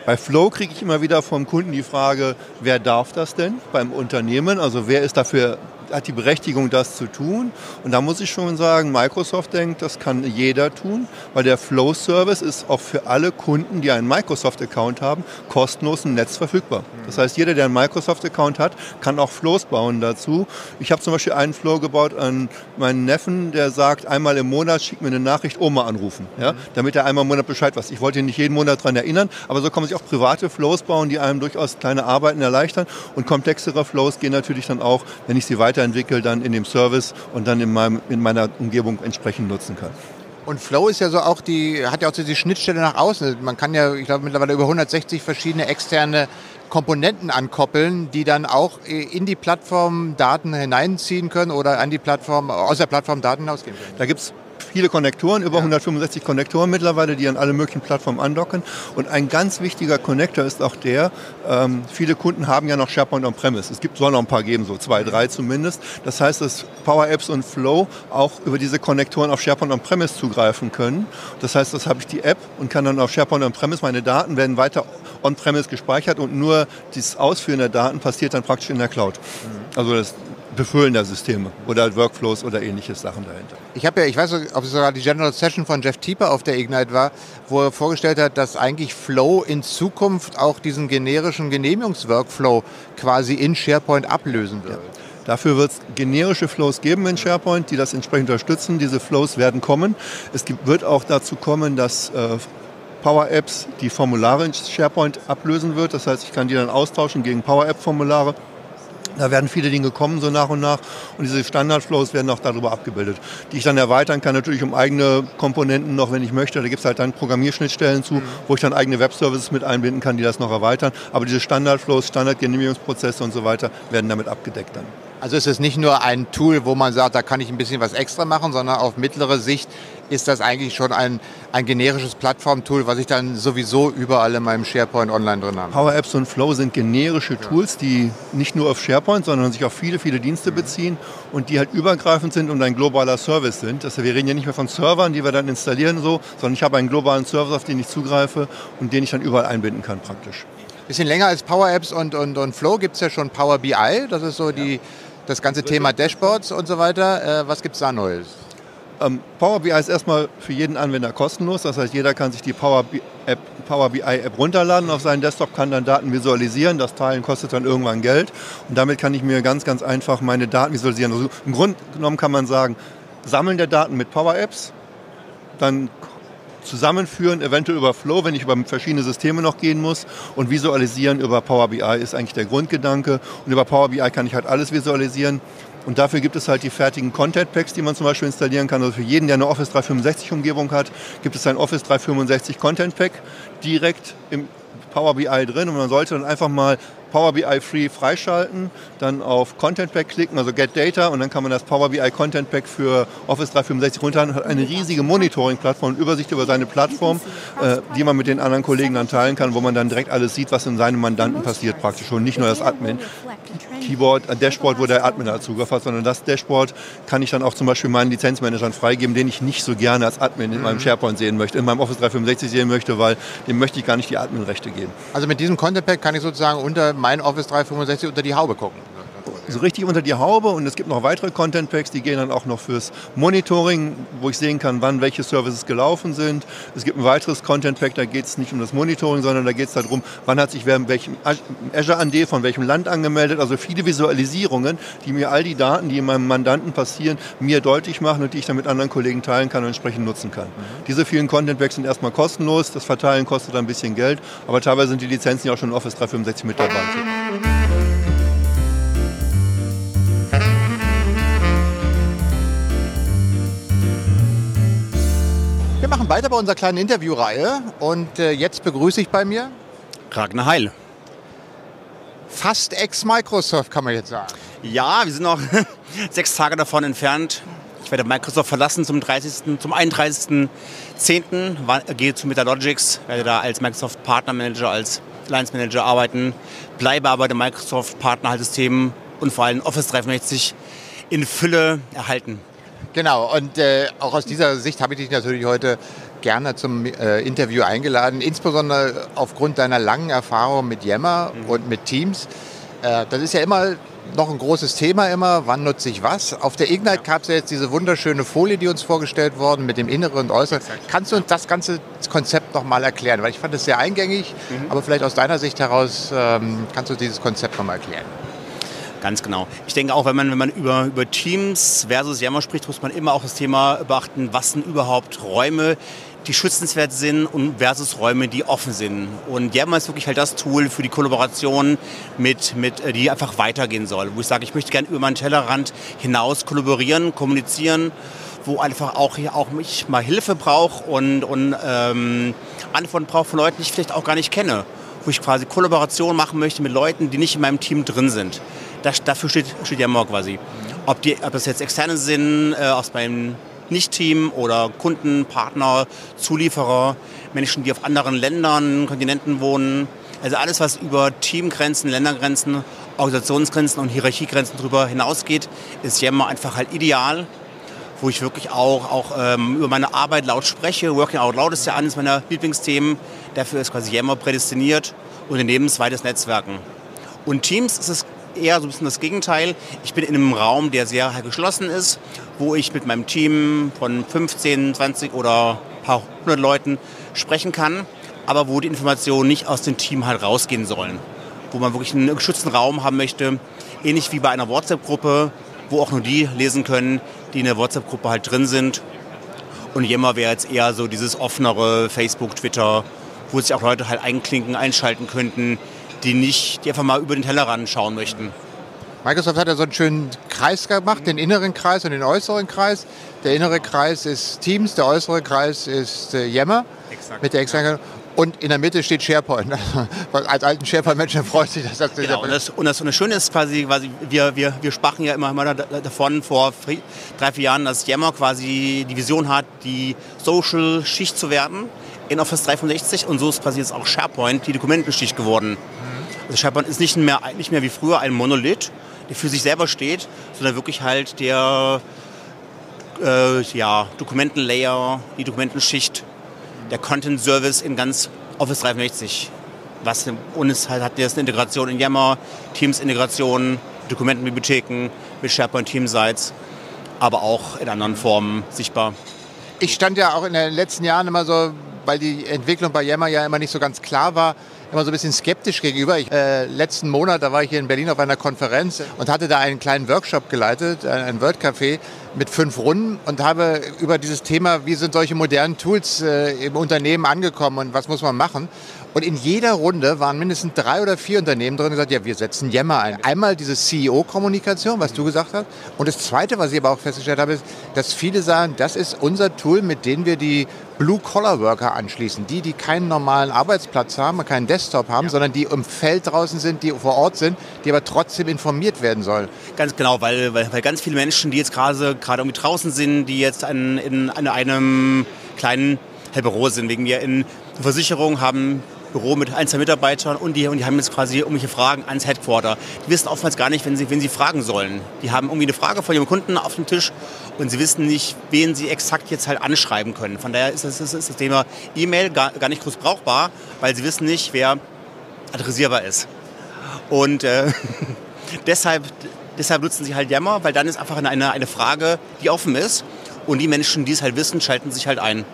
Bei Flow kriege ich immer wieder vom Kunden die Frage, wer darf das denn beim Unternehmen? Also wer ist dafür hat die Berechtigung, das zu tun. Und da muss ich schon sagen, Microsoft denkt, das kann jeder tun, weil der Flow-Service ist auch für alle Kunden, die einen Microsoft-Account haben, kostenlos im Netz verfügbar. Das heißt, jeder, der einen Microsoft-Account hat, kann auch Flows bauen dazu. Ich habe zum Beispiel einen Flow gebaut an meinen Neffen, der sagt, einmal im Monat schickt mir eine Nachricht, Oma anrufen, ja, damit er einmal im Monat Bescheid weiß. Ich wollte ihn nicht jeden Monat daran erinnern, aber so kann man sich auch private Flows bauen, die einem durchaus kleine Arbeiten erleichtern. Und komplexere Flows gehen natürlich dann auch, wenn ich sie weiter weiterentwickle, dann in dem Service und dann in, meinem, in meiner Umgebung entsprechend nutzen kann. Und Flow ist ja so auch die, hat ja auch so die Schnittstelle nach außen. Man kann ja, ich glaube, mittlerweile über 160 verschiedene externe Komponenten ankoppeln, die dann auch in die Plattform Daten hineinziehen können oder an die Plattform, aus der Plattform Daten hinausgehen können. Da gibt es viele Konnektoren, über ja. 165 Konnektoren mittlerweile, die an alle möglichen Plattformen andocken. Und ein ganz wichtiger Konnektor ist auch der, ähm, viele Kunden haben ja noch SharePoint on-premise. Es gibt, soll noch ein paar geben, so zwei, drei zumindest. Das heißt, dass Power Apps und Flow auch über diese Konnektoren auf SharePoint on-premise zugreifen können. Das heißt, das habe ich die App und kann dann auf SharePoint on-premise, meine Daten werden weiter on-premise gespeichert und nur das Ausführen der Daten passiert dann praktisch in der Cloud. Mhm. Also das Befüllen der Systeme oder Workflows oder ähnliche Sachen dahinter. Ich habe ja, ich weiß nicht, ob es sogar die General Session von Jeff Tieper auf der Ignite war, wo er vorgestellt hat, dass eigentlich Flow in Zukunft auch diesen generischen Genehmigungsworkflow quasi in SharePoint ablösen wird. Ja. Dafür wird es generische Flows geben in SharePoint, die das entsprechend unterstützen. Diese Flows werden kommen. Es gibt, wird auch dazu kommen, dass äh, Power Apps die Formulare in SharePoint ablösen wird. Das heißt, ich kann die dann austauschen gegen Power App Formulare Da werden viele Dinge kommen, so nach und nach. Und diese Standardflows werden auch darüber abgebildet, die ich dann erweitern kann, natürlich um eigene Komponenten noch, wenn ich möchte. Da gibt es halt dann Programmierschnittstellen zu, mhm. wo ich dann eigene Webservices mit einbinden kann, die das noch erweitern. Aber diese Standardflows, Standardgenehmigungsprozesse und so weiter werden damit abgedeckt dann. Also ist es nicht nur ein Tool, wo man sagt, da kann ich ein bisschen was extra machen, sondern auf mittlere Sicht ist das eigentlich schon ein, ein generisches Plattformtool, was ich dann sowieso überall in meinem SharePoint online drin habe. Power Apps und Flow sind generische Tools, die nicht nur auf SharePoint, sondern sich auf viele, viele Dienste beziehen und die halt übergreifend sind und ein globaler Service sind. Also wir reden ja nicht mehr von Servern, die wir dann installieren so, sondern ich habe einen globalen Service, auf den ich zugreife und den ich dann überall einbinden kann praktisch. Bisschen länger als Power Apps und, und, und Flow gibt es ja schon Power BI. Das ist so die, das ganze Thema Dashboards und so weiter. Äh, was gibt es da Neues? Ähm, Power BI ist erstmal für jeden Anwender kostenlos. Das heißt, jeder kann sich die Power, App, Power BI App runterladen auf seinen Desktop, kann dann Daten visualisieren. Das Teilen kostet dann irgendwann Geld. Und damit kann ich mir ganz, ganz einfach meine Daten visualisieren. Also Im Grunde genommen kann man sagen, Sammeln der Daten mit Power Apps, dann zusammenführen, eventuell über Flow, wenn ich über verschiedene Systeme noch gehen muss. Und visualisieren über Power BI ist eigentlich der Grundgedanke. Und über Power BI kann ich halt alles visualisieren. Und dafür gibt es halt die fertigen Content Packs, die man zum Beispiel installieren kann. Also für jeden, der eine Office 365 Umgebung hat, gibt es ein Office 365 Content Pack direkt im Power BI drin. Und man sollte dann einfach mal Power BI Free freischalten, dann auf Content Pack klicken, also Get Data und dann kann man das Power BI Content Pack für Office 365 runterladen und hat eine riesige Monitoring-Plattform, Übersicht über seine Plattform, äh, die man mit den anderen Kollegen dann teilen kann, wo man dann direkt alles sieht, was in seinem Mandanten passiert praktisch und nicht nur das Admin. Keyboard, ein Dashboard, wo der Admin Zugriff hat, sondern das Dashboard kann ich dann auch zum Beispiel meinen Lizenzmanagern freigeben, den ich nicht so gerne als Admin in meinem mhm. SharePoint sehen möchte, in meinem Office 365 sehen möchte, weil dem möchte ich gar nicht die Admin-Rechte geben. Also mit diesem Content Pack kann ich sozusagen unter mein Office 365 unter die Haube gucken so richtig unter die Haube und es gibt noch weitere Content Packs, die gehen dann auch noch fürs Monitoring, wo ich sehen kann, wann welche Services gelaufen sind. Es gibt ein weiteres Content Pack, da geht es nicht um das Monitoring, sondern da geht es darum, wann hat sich wer in welchem Azure AD von welchem Land angemeldet. Also viele Visualisierungen, die mir all die Daten, die in meinem Mandanten passieren, mir deutlich machen und die ich dann mit anderen Kollegen teilen kann und entsprechend nutzen kann. Mhm. Diese vielen Content Packs sind erstmal kostenlos, das Verteilen kostet ein bisschen Geld, aber teilweise sind die Lizenzen ja auch schon in Office 365 mit dabei. Weiter bei unserer kleinen Interviewreihe und äh, jetzt begrüße ich bei mir Ragnar Heil. Fast ex-Microsoft, kann man jetzt sagen. Ja, wir sind noch sechs Tage davon entfernt. Ich werde Microsoft verlassen zum 30., zum 31.10. Gehe zu Metalogics, werde da als Microsoft Partner Manager, als Alliance Manager arbeiten, bleibe aber der Microsoft Partnerhaltesystem und vor allem Office 365 in Fülle erhalten. Genau, und äh, auch aus dieser Sicht habe ich dich natürlich heute gerne zum äh, Interview eingeladen, insbesondere aufgrund deiner langen Erfahrung mit Yammer mhm. und mit Teams. Äh, das ist ja immer noch ein großes Thema immer, wann nutze ich was. Auf der Ignite gab es ja jetzt diese wunderschöne Folie, die uns vorgestellt worden mit dem Inneren und Äußeren. Kannst du uns das ganze Konzept noch mal erklären? Weil ich fand es sehr eingängig, mhm. aber vielleicht aus deiner Sicht heraus ähm, kannst du dieses Konzept noch mal erklären. Ganz genau. Ich denke auch, wenn man, wenn man über, über Teams versus Yammer spricht, muss man immer auch das Thema beachten, was sind überhaupt Räume, die schützenswert sind und versus Räume, die offen sind. Und Yammer ist wirklich halt das Tool für die Kollaboration, mit, mit, äh, die einfach weitergehen soll. Wo ich sage, ich möchte gerne über meinen Tellerrand hinaus kollaborieren, kommunizieren, wo einfach auch, auch mich mal Hilfe brauche und, und ähm, Antworten brauche von Leuten, die ich vielleicht auch gar nicht kenne. Wo ich quasi Kollaboration machen möchte mit Leuten, die nicht in meinem Team drin sind das, dafür steht, steht Yammer quasi. Ob, die, ob das jetzt Externe sind äh, aus meinem Nicht-Team oder Kunden, Partner, Zulieferer, Menschen, die auf anderen Ländern, Kontinenten wohnen. Also alles, was über Teamgrenzen, Ländergrenzen, Organisationsgrenzen und Hierarchiegrenzen darüber hinausgeht, ist Yammer einfach halt ideal, wo ich wirklich auch, auch ähm, über meine Arbeit laut spreche. Working Out Loud ist ja eines meiner Lieblingsthemen. Dafür ist quasi Yammer prädestiniert zweites Netzwerken. Und Teams ist es eher so ein bisschen das Gegenteil. Ich bin in einem Raum, der sehr geschlossen ist, wo ich mit meinem Team von 15, 20 oder ein paar hundert Leuten sprechen kann, aber wo die Informationen nicht aus dem Team halt rausgehen sollen. Wo man wirklich einen geschützten Raum haben möchte, ähnlich wie bei einer WhatsApp-Gruppe, wo auch nur die lesen können, die in der WhatsApp-Gruppe halt drin sind. Und Yammer wäre jetzt eher so dieses offenere Facebook, Twitter, wo sich auch Leute halt einklinken, einschalten könnten, die nicht, die einfach mal über den Tellerrand schauen möchten. Microsoft hat ja so einen schönen Kreis gemacht, den inneren Kreis und den äußeren Kreis. Der innere Kreis ist Teams, der äußere Kreis ist äh, Yammer Exakt, mit der externen. Und in der Mitte steht SharePoint. Als alten SharePoint-Menschen freut sich das. dass Genau, und das, und, das, und das Schöne ist quasi, quasi wir, wir, wir sprachen ja immer, immer davon vor drei, vier Jahren, dass Yammer quasi die Vision hat, die Social-Schicht zu werden in Office 365 und so ist quasi jetzt auch SharePoint die Dokumentenschicht geworden. Also SharePoint ist nicht mehr, nicht mehr wie früher ein Monolith, der für sich selber steht, sondern wirklich halt der äh, ja, Dokumentenlayer, die Dokumentenschicht, der Content Service in ganz Office 365. Was, und es halt, hat jetzt eine Integration in Yammer, Teams-Integration, Dokumentenbibliotheken mit SharePoint Team-Sites, aber auch in anderen Formen sichtbar. Ich stand ja auch in den letzten Jahren immer so, weil die Entwicklung bei Yammer ja immer nicht so ganz klar war, immer so ein bisschen skeptisch gegenüber. Ich, äh, letzten Monat, da war ich hier in Berlin auf einer Konferenz und hatte da einen kleinen Workshop geleitet, ein Word-Café mit fünf Runden und habe über dieses Thema, wie sind solche modernen Tools äh, im Unternehmen angekommen und was muss man machen. Und in jeder Runde waren mindestens drei oder vier Unternehmen drin, die gesagt ja, wir setzen Yammer ein. Einmal diese CEO-Kommunikation, was du gesagt hast. Und das Zweite, was ich aber auch festgestellt habe, ist, dass viele sagen, das ist unser Tool, mit dem wir die Blue-Collar-Worker anschließen. Die, die keinen normalen Arbeitsplatz haben, keinen Desktop haben, ja. sondern die im Feld draußen sind, die vor Ort sind, die aber trotzdem informiert werden sollen. Ganz genau, weil, weil, weil ganz viele Menschen, die jetzt gerade gerade irgendwie draußen sind, die jetzt an, in, an einem kleinen Büro sind, wegen mir in Versicherung haben Büro mit ein, zwei Mitarbeitern und die, und die haben jetzt quasi irgendwelche Fragen ans Headquarter. Die wissen oftmals gar nicht, wenn sie, wenn sie fragen sollen. Die haben irgendwie eine Frage von ihrem Kunden auf dem Tisch und sie wissen nicht, wen sie exakt jetzt halt anschreiben können. Von daher ist das, ist das Thema E-Mail gar, gar nicht groß brauchbar, weil sie wissen nicht, wer adressierbar ist. Und äh, deshalb, deshalb nutzen sie halt Yammer, weil dann ist einfach eine, eine Frage, die offen ist. Und die Menschen, die es halt wissen, schalten sich halt ein. Mhm.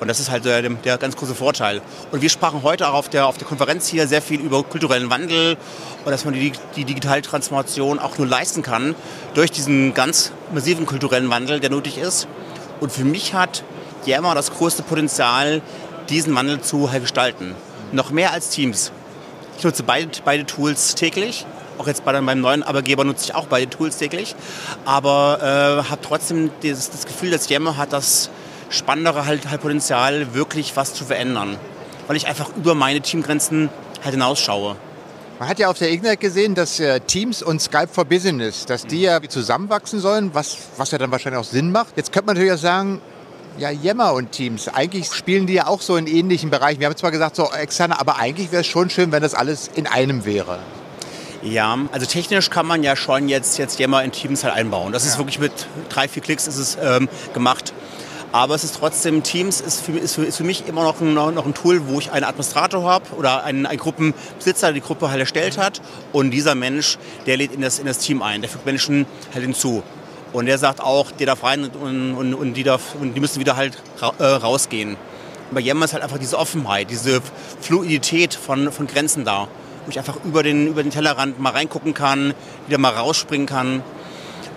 Und das ist halt der, der, ganz große Vorteil. Und wir sprachen heute auch auf der, auf der Konferenz hier sehr viel über kulturellen Wandel und dass man die, die digitale Transformation auch nur leisten kann durch diesen ganz massiven kulturellen Wandel, der nötig ist. Und für mich hat Yammer das größte Potenzial, diesen Wandel zu gestalten. Noch mehr als Teams. Ich nutze beide, beide Tools täglich. Auch jetzt bei meinem neuen Arbeitgeber nutze ich auch beide Tools täglich. Aber äh, habe trotzdem das, das Gefühl, dass Yammer hat das spannendere halt, halt Potenzial, wirklich was zu verändern. Weil ich einfach über meine Teamgrenzen halt hinausschaue. Man hat ja auf der Ignite gesehen, dass äh, Teams und Skype for Business, dass die ja zusammenwachsen sollen, was, was ja dann wahrscheinlich auch Sinn macht. Jetzt könnte man natürlich auch sagen, ja, Yammer und Teams, eigentlich spielen die ja auch so in ähnlichen Bereichen. Wir haben zwar gesagt, so externe, aber eigentlich wäre es schon schön, wenn das alles in einem wäre. Ja, also technisch kann man ja schon jetzt, jetzt Yammer in Teams halt einbauen. Das ja. ist wirklich mit drei, vier Klicks ist es ähm, gemacht. Aber es ist trotzdem, Teams ist für, ist für, ist für mich immer noch ein, noch ein Tool, wo ich einen Administrator habe oder einen, einen Gruppenbesitzer, der die Gruppe halt erstellt hat. Und dieser Mensch, der lädt in das, in das Team ein, der fügt Menschen halt hinzu. Und der sagt auch, der darf rein und, und, und, die, darf, und die müssen wieder halt äh, rausgehen. Bei Yammer ist halt einfach diese Offenheit, diese Fluidität von, von Grenzen da. Wo ich einfach über den, über den Tellerrand mal reingucken kann, wieder mal rausspringen kann.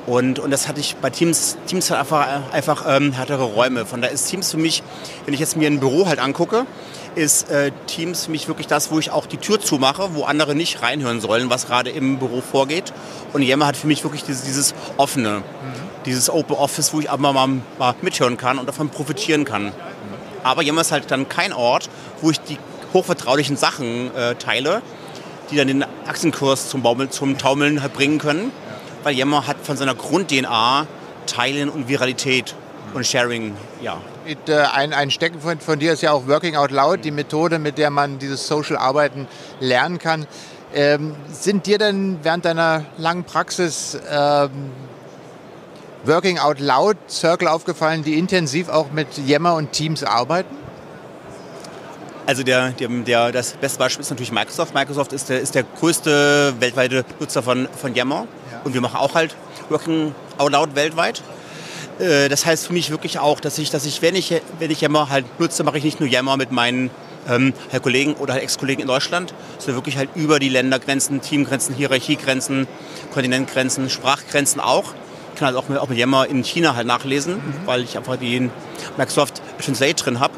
Und, und das hatte ich bei Teams, Teams hat einfach, einfach ähm, härtere Räume. Von daher ist Teams für mich, wenn ich jetzt mir ein Büro halt angucke, ist äh, Teams für mich wirklich das, wo ich auch die Tür zumache, wo andere nicht reinhören sollen, was gerade im Büro vorgeht. Und Yammer hat für mich wirklich dieses, dieses offene, mhm. dieses Open Office, wo ich aber mal, mal mithören kann und davon profitieren kann. Aber Yammer ist halt dann kein Ort, wo ich die hochvertraulichen Sachen äh, teile, die dann den Aktienkurs zum, Baumeln, zum Taumeln halt bringen können weil Yammer hat von seiner Grund-DNA Teilen und Viralität und Sharing, ja. Mit, äh, ein, ein Steckenpfund von dir ist ja auch Working Out Loud, die Methode, mit der man dieses Social Arbeiten lernen kann. Ähm, sind dir denn während deiner langen Praxis ähm, Working Out Loud Circle aufgefallen, die intensiv auch mit Yammer und Teams arbeiten? Also der, der, der, das beste Beispiel ist natürlich Microsoft. Microsoft ist der, ist der größte weltweite Nutzer von, von Yammer. Und wir machen auch halt Working Out Loud weltweit. Äh, das heißt für mich wirklich auch, dass ich, dass ich wenn ich, wenn ich Yammer halt nutze, mache ich nicht nur Yammer mit meinen ähm, Kollegen oder halt Ex-Kollegen in Deutschland, sondern wirklich halt über die Ländergrenzen, Teamgrenzen, Hierarchiegrenzen, Kontinentgrenzen, Sprachgrenzen auch. Ich kann halt auch mit, auch mit Yammer in China halt nachlesen, mhm. weil ich einfach den Microsoft Translate drin habe.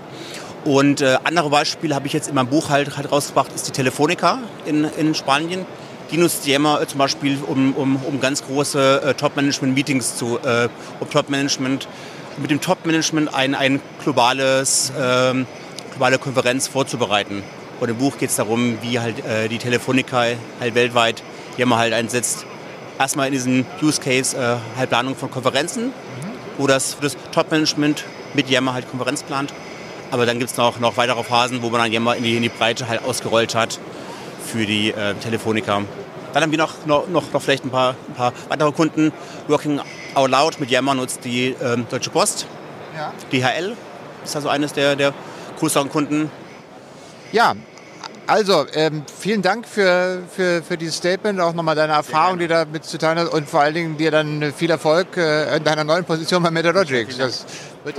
Und äh, andere Beispiele habe ich jetzt in meinem Buch halt, halt rausgebracht, ist die Telefonica in, in Spanien Die nutzt Yammer äh, zum Beispiel, um, um, um ganz große äh, Top-Management-Meetings zu, äh, um Top-Management, mit dem Top-Management ein, ein globales, ähm, globale Konferenz vorzubereiten. Und im Buch geht es darum, wie halt äh, die Telefonica halt weltweit Yammer halt einsetzt. Erstmal in diesem Use Case äh, halt Planung von Konferenzen, mhm. wo das, das Top-Management mit Yammer halt Konferenz plant. Aber dann gibt es noch, noch weitere Phasen, wo man dann Yammer in die, in die Breite halt ausgerollt hat für die äh, Telefonica. Dann haben wir noch, noch, noch, vielleicht ein paar, ein paar weitere Kunden. Working Out Loud mit Yammer nutzt die ähm, Deutsche Post. Ja. DHL ist also eines der, der größeren Kunden. Ja, also ähm, vielen Dank für, für, für dieses Statement, auch nochmal deine Erfahrung, die da mitzuteilen hast und vor allen Dingen dir dann viel Erfolg äh, in deiner neuen Position bei Metalogics. Das wird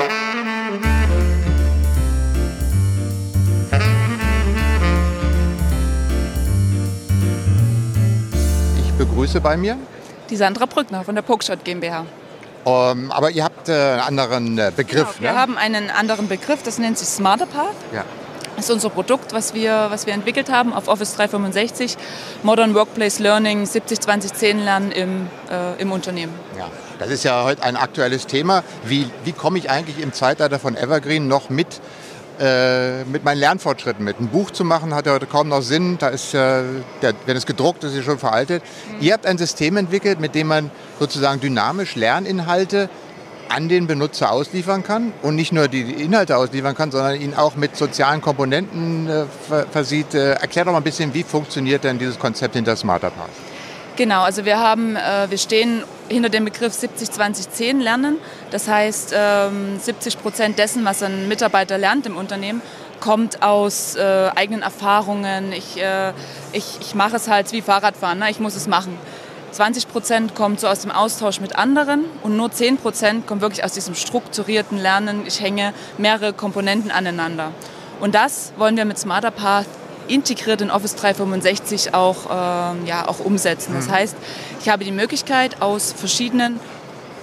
begrüße bei mir. Die Sandra Brückner von der Pokeshot GmbH. Um, ähm, aber ihr habt äh, einen anderen äh, Begriff. Genau, wir ne? haben einen anderen Begriff, das nennt sich Smarter Path. Ja. Das ist unser Produkt, was wir, was wir entwickelt haben auf Office 365. Modern Workplace Learning, 70-20-10 Lernen im, äh, im Unternehmen. Ja, das ist ja heute ein aktuelles Thema. Wie, wie komme ich eigentlich im Zeitalter von Evergreen noch mit äh, mit meinen Lernfortschritten mit. Ein Buch zu machen hat ja heute kaum noch Sinn. Da ist ja, der, wenn es gedruckt ist, ist es schon veraltet. Mhm. Ihr habt ein System entwickelt, mit dem man sozusagen dynamisch Lerninhalte an den Benutzer ausliefern kann und nicht nur die Inhalte ausliefern kann, sondern ihn auch mit sozialen Komponenten äh, versieht. Äh, erklär doch mal ein bisschen, wie funktioniert denn dieses Konzept hinter Smarter Path? Genau, also wir haben, äh, wir stehen hinter dem Begriff 70-20-10 lernen. Das heißt, ähm, 70 Prozent dessen, was ein Mitarbeiter lernt im Unternehmen, kommt aus äh, eigenen Erfahrungen. Ich, äh, ich, ich mache es halt wie Fahrradfahren, ne? ich muss es machen. 20 Prozent kommt so aus dem Austausch mit anderen und nur 10 Prozent kommt wirklich aus diesem strukturierten Lernen. Ich hänge mehrere Komponenten aneinander. Und das wollen wir mit Smarter Path integriert in Office 365 auch, äh, ja, auch umsetzen. Das mhm. heißt, ich habe die Möglichkeit, aus verschiedenen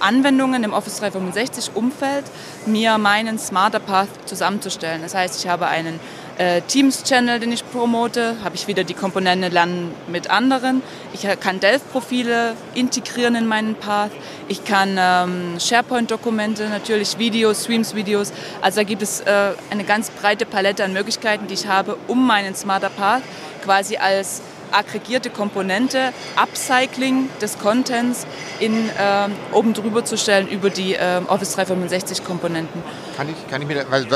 Anwendungen im Office 365 Umfeld mir meinen Smarter Path zusammenzustellen. Das heißt, ich habe einen äh, Teams-Channel, den ich promote, habe ich wieder die Komponente Lernen mit anderen. Ich kann Delph-Profile integrieren in meinen Path. Ich kann ähm, SharePoint-Dokumente, natürlich Videos, Streams-Videos. Also da gibt es äh, eine ganz breite Palette an Möglichkeiten, die ich habe, um meinen Smarter Path quasi als aggregierte Komponente, Upcycling des Contents in, äh, oben drüber zu stellen über die äh, Office 365 Komponenten. Kann ich, kann ich mir, weil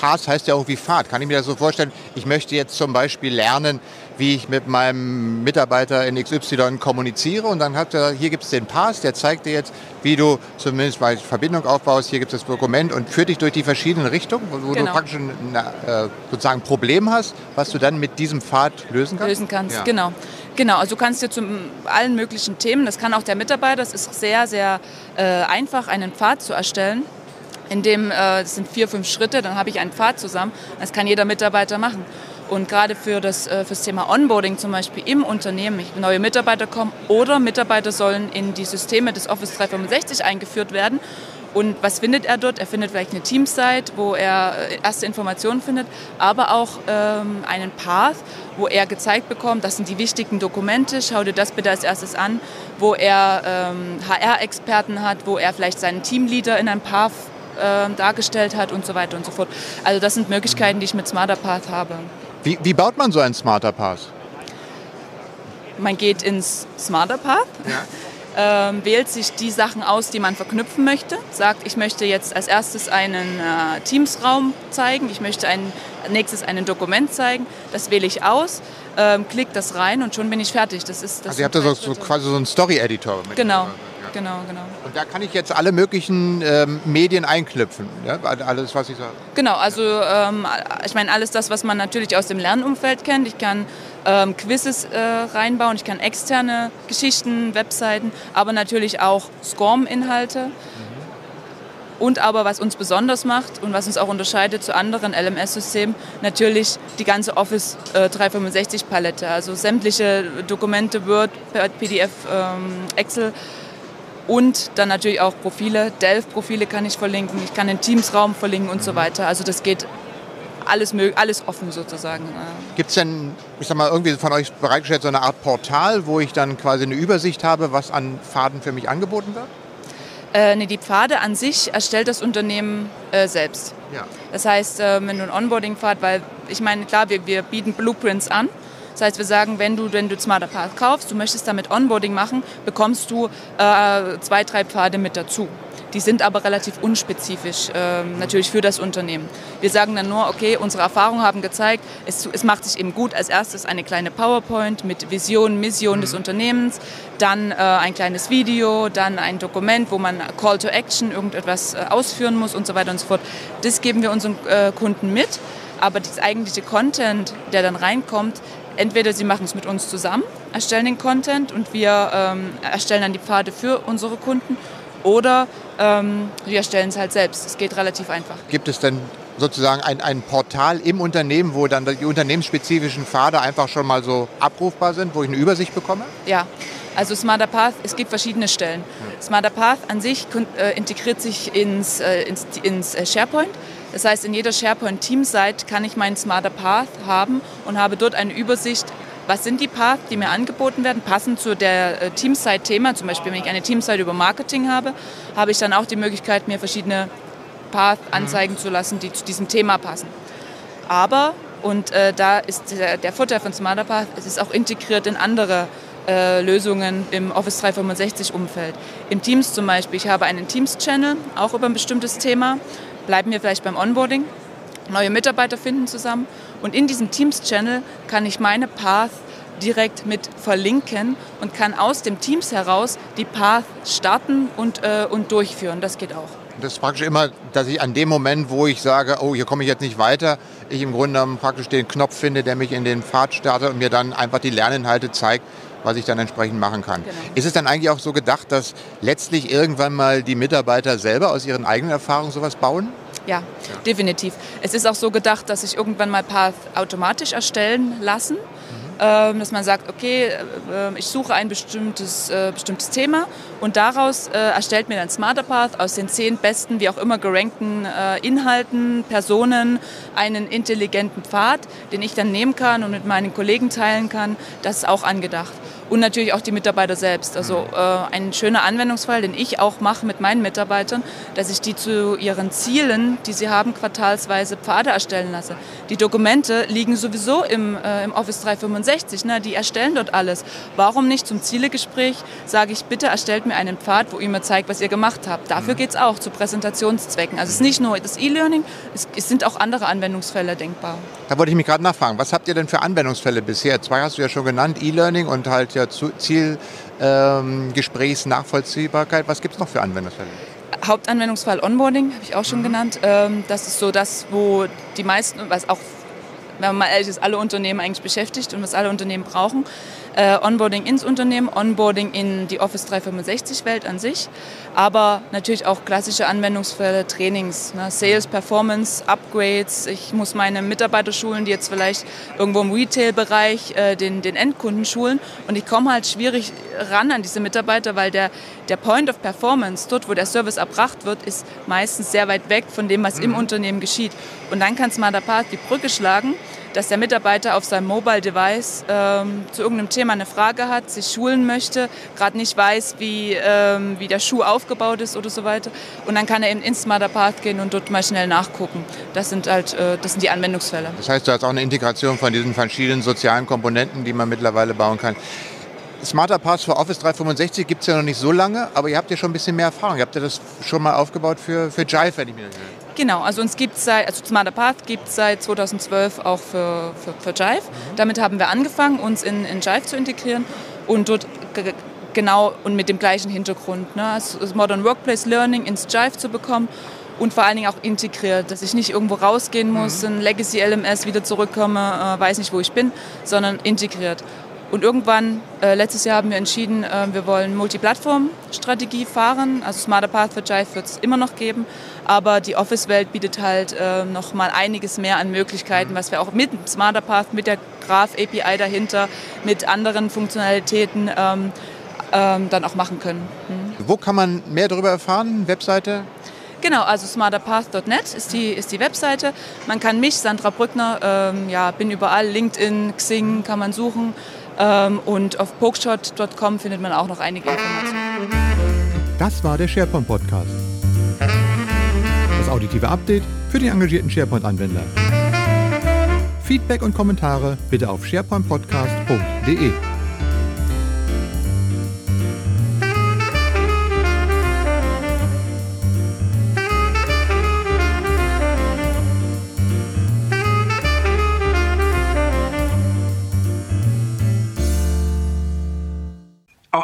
Pass heißt ja irgendwie Fahrt, kann ich mir das so vorstellen, ich möchte jetzt zum Beispiel lernen, wie ich mit meinem Mitarbeiter in XY kommuniziere und dann hat er, hier gibt es den Pass, der zeigt dir jetzt, wie du zumindest mal Verbindung aufbaust, hier gibt es das Dokument und führt dich durch die verschiedenen Richtungen, wo genau. du praktisch ein äh, sozusagen Problem hast, was du dann mit diesem Pfad lösen kannst? Lösen kannst, ja. genau. Genau, also du kannst dir zu allen möglichen Themen, das kann auch der Mitarbeiter, es ist sehr, sehr äh, einfach, einen Pfad zu erstellen in dem, äh, das sind vier, fünf Schritte, dann habe ich einen Pfad zusammen. Das kann jeder Mitarbeiter machen. Und gerade für das, äh, fürs Thema Onboarding zum Beispiel im Unternehmen, neue Mitarbeiter kommen oder Mitarbeiter sollen in die Systeme des Office 365 eingeführt werden. Und was findet er dort? Er findet vielleicht eine Teamsite, wo er äh, erste Informationen findet, aber auch ähm, einen Path, wo er gezeigt bekommt, das sind die wichtigen Dokumente, schau dir das bitte als erstes an, wo er ähm, HR-Experten hat, wo er vielleicht seinen Teamleader in einem Path äh, dargestellt hat und so weiter und so fort. Also das sind Möglichkeiten, die ich mit Smarter Path habe. Wie, wie baut man so einen Smarter Path? Man geht ins Smarter Path. Ja. Ähm, wählt sich die Sachen aus, die man verknüpfen möchte. Sagt, ich möchte jetzt als erstes einen äh, Teams-Raum zeigen, ich möchte ein, nächstes ein Dokument zeigen. Das wähle ich aus, ähm, klick das rein und schon bin ich fertig. Das ist, das also ihr habt da so, so quasi so einen Story-Editor. Genau genau, genau. Und da kann ich jetzt alle möglichen ähm, Medien einknüpfen, ja? alles, was ich sage. Genau, also ähm, ich meine alles das, was man natürlich aus dem Lernumfeld kennt. Ich kann ähm, Quizzes äh, reinbauen, ich kann externe Geschichten, Webseiten, aber natürlich auch SCORM-Inhalte. Mhm. Und aber was uns besonders macht und was uns auch unterscheidet zu anderen LMS-Systemen, natürlich die ganze Office äh, 365-Palette. Also sämtliche Dokumente, Word, PDF, ähm, Excel, und dann natürlich auch Profile, Delph-Profile kann ich verlinken, ich kann den Teams-Raum verlinken und so weiter. Also das geht alles, alles offen sozusagen. Gibt es denn, ich sag mal, irgendwie von euch bereitgestellt so eine Art Portal, wo ich dann quasi eine Übersicht habe, was an Faden für mich angeboten wird? Äh, nee, die Pfade an sich erstellt das Unternehmen äh, selbst. Ja. Das heißt, äh, wenn du einen Onboarding-Pfad, weil ich meine, klar, wir, wir bieten Blueprints an. Das heißt, wir sagen, wenn du, wenn du Smarter Path kaufst, du möchtest damit Onboarding machen, bekommst du äh, zwei, drei Pfade mit dazu. Die sind aber relativ unspezifisch äh, natürlich für das Unternehmen. Wir sagen dann nur, okay, unsere Erfahrungen haben gezeigt, es, es macht sich eben gut als erstes eine kleine PowerPoint mit Vision, Mission mhm. des Unternehmens, dann äh, ein kleines Video, dann ein Dokument, wo man Call to Action, irgendetwas äh, ausführen muss und so weiter und so fort. Das geben wir unseren äh, Kunden mit. Aber das eigentliche Content, der dann reinkommt, entweder sie machen es mit uns zusammen, erstellen den Content und wir ähm, erstellen dann die Pfade für unsere Kunden oder ähm, wir erstellen es halt selbst. Es geht relativ einfach. Gibt es denn sozusagen ein, ein Portal im Unternehmen, wo dann die unternehmensspezifischen Pfade einfach schon mal so abrufbar sind, wo ich eine Übersicht bekomme? Ja, also Smarter Path, es gibt verschiedene Stellen. Smarter Path an sich äh, integriert sich ins, äh, ins, ins äh, SharePoint. Das heißt, in jeder SharePoint-Team-Site kann ich meinen Smarter Path haben und habe dort eine Übersicht was sind die Paths, die mir angeboten werden, passend zu der äh, Teamsite-Thema. Zum Beispiel, wenn ich eine Teamsite über Marketing habe, habe ich dann auch die Möglichkeit, mir verschiedene Paths mhm. anzeigen zu lassen, die zu diesem Thema passen. Aber, und äh, da ist der, der Vorteil von Smarter Path, es ist auch integriert in andere äh, Lösungen im Office 365-Umfeld. Im Teams zum Beispiel, ich habe einen Teams-Channel, auch über ein bestimmtes Thema. Bleiben wir vielleicht beim Onboarding neue Mitarbeiter finden zusammen. Und in diesem Teams-Channel kann ich meine Path direkt mit verlinken und kann aus dem Teams heraus die Path starten und, äh, und durchführen. Das geht auch. Das ist praktisch immer, dass ich an dem Moment, wo ich sage, oh, hier komme ich jetzt nicht weiter, ich im Grunde praktisch den Knopf finde, der mich in den Pfad startet und mir dann einfach die Lerninhalte zeigt, was ich dann entsprechend machen kann. Genau. Ist es dann eigentlich auch so gedacht, dass letztlich irgendwann mal die Mitarbeiter selber aus ihren eigenen Erfahrungen sowas bauen? Ja, ja, definitiv. Es ist auch so gedacht, dass sich irgendwann mal Path automatisch erstellen lassen. Mhm. dass man sagt, okay, äh, ich suche ein bestimmtes, äh, bestimmtes Thema und daraus äh, erstellt mir dann Smarter Path aus den zehn besten, wie auch immer gerankten Inhalten, Personen einen intelligenten Pfad, den ich dann nehmen kann und mit meinen Kollegen teilen kann. Das ist auch angedacht und natürlich auch die Mitarbeiter selbst. Also äh, ein schöner Anwendungsfall, den ich auch mache mit meinen Mitarbeitern, dass ich die zu ihren Zielen, die sie haben, quartalsweise Pfade erstellen lasse. Die Dokumente liegen sowieso im, äh, im Office 365, ne? die erstellen dort alles. Warum nicht zum Zielegespräch sage ich, bitte erstellt mir einen Pfad, wo ihr mir zeigt, was ihr gemacht habt. Dafür mhm. geht es auch, zu Präsentationszwecken. Also es ist nicht nur das E-Learning, es, es sind auch andere Anwendungsfälle denkbar. Da wollte ich mich gerade nachfragen, was habt ihr denn für Anwendungsfälle bisher? Zwei hast du ja schon genannt, E-Learning und halt ja Zielgesprächsnachvollziehbarkeit. Ähm, Was gibt es noch für Anwendungsfälle? Hauptanwendungsfall Onboarding, habe ich auch schon mhm. genannt. Ähm, das ist so das, wo die meisten, was auch wenn man mal ehrlich ist, alle Unternehmen eigentlich beschäftigt und was alle Unternehmen brauchen. Äh, Onboarding ins Unternehmen, Onboarding in die Office 365-Welt an sich, aber natürlich auch klassische Anwendungsfälle, Trainings, ne, Sales, Performance, Upgrades. Ich muss meine Mitarbeiter schulen, die jetzt vielleicht irgendwo im Retail-Bereich äh, den, den Endkunden schulen und ich komme halt schwierig ran an diese Mitarbeiter, weil der, der Point of Performance, dort wo der Service erbracht wird, ist meistens sehr weit weg von dem, was mhm. im Unternehmen geschieht. Und dann kann Smarter die Brücke schlagen dass der Mitarbeiter auf seinem Mobile Device ähm, zu irgendeinem Thema eine Frage hat, sich schulen möchte, gerade nicht weiß, wie, ähm, wie der Schuh aufgebaut ist oder so weiter. Und dann kann er eben ins Smarter Path gehen und dort mal schnell nachgucken. Das sind halt äh, das sind die Anwendungsfälle. Das heißt, du hast auch eine Integration von diesen verschiedenen sozialen Komponenten, die man mittlerweile bauen kann. Smarter Pass für Office 365 gibt es ja noch nicht so lange, aber ihr habt ja schon ein bisschen mehr Erfahrung. Ihr habt ja das schon mal aufgebaut für, für Jive, wenn ich mir das Genau, also uns gibt seit, also Smarter Path gibt es seit 2012 auch für, für, für Jive. Mhm. Damit haben wir angefangen, uns in, in Jive zu integrieren und dort genau und mit dem gleichen Hintergrund, ne, das Modern Workplace Learning ins Jive zu bekommen und vor allen Dingen auch integriert, dass ich nicht irgendwo rausgehen muss, mhm. in Legacy LMS wieder zurückkomme, äh, weiß nicht, wo ich bin, sondern integriert. Und irgendwann, äh, letztes Jahr haben wir entschieden, äh, wir wollen Multiplattform-Strategie fahren. Also Smarter Path für Jive wird es immer noch geben, aber die Office-Welt bietet halt äh, noch mal einiges mehr an Möglichkeiten, was wir auch mit Smarter Path, mit der Graph-API dahinter, mit anderen Funktionalitäten ähm, ähm, dann auch machen können. Mhm. Wo kann man mehr darüber erfahren? Webseite? Genau, also smarterpath.net ist die, ist die Webseite. Man kann mich, Sandra Brückner, ähm, ja, bin überall, LinkedIn, Xing kann man suchen. Ähm, und auf pokeshot.com findet man auch noch einige Informationen. Das war der SharePoint Podcast. Das auditive Update für den engagierten SharePoint-Anwender. Feedback und Kommentare bitte auf sharepointpodcast.de.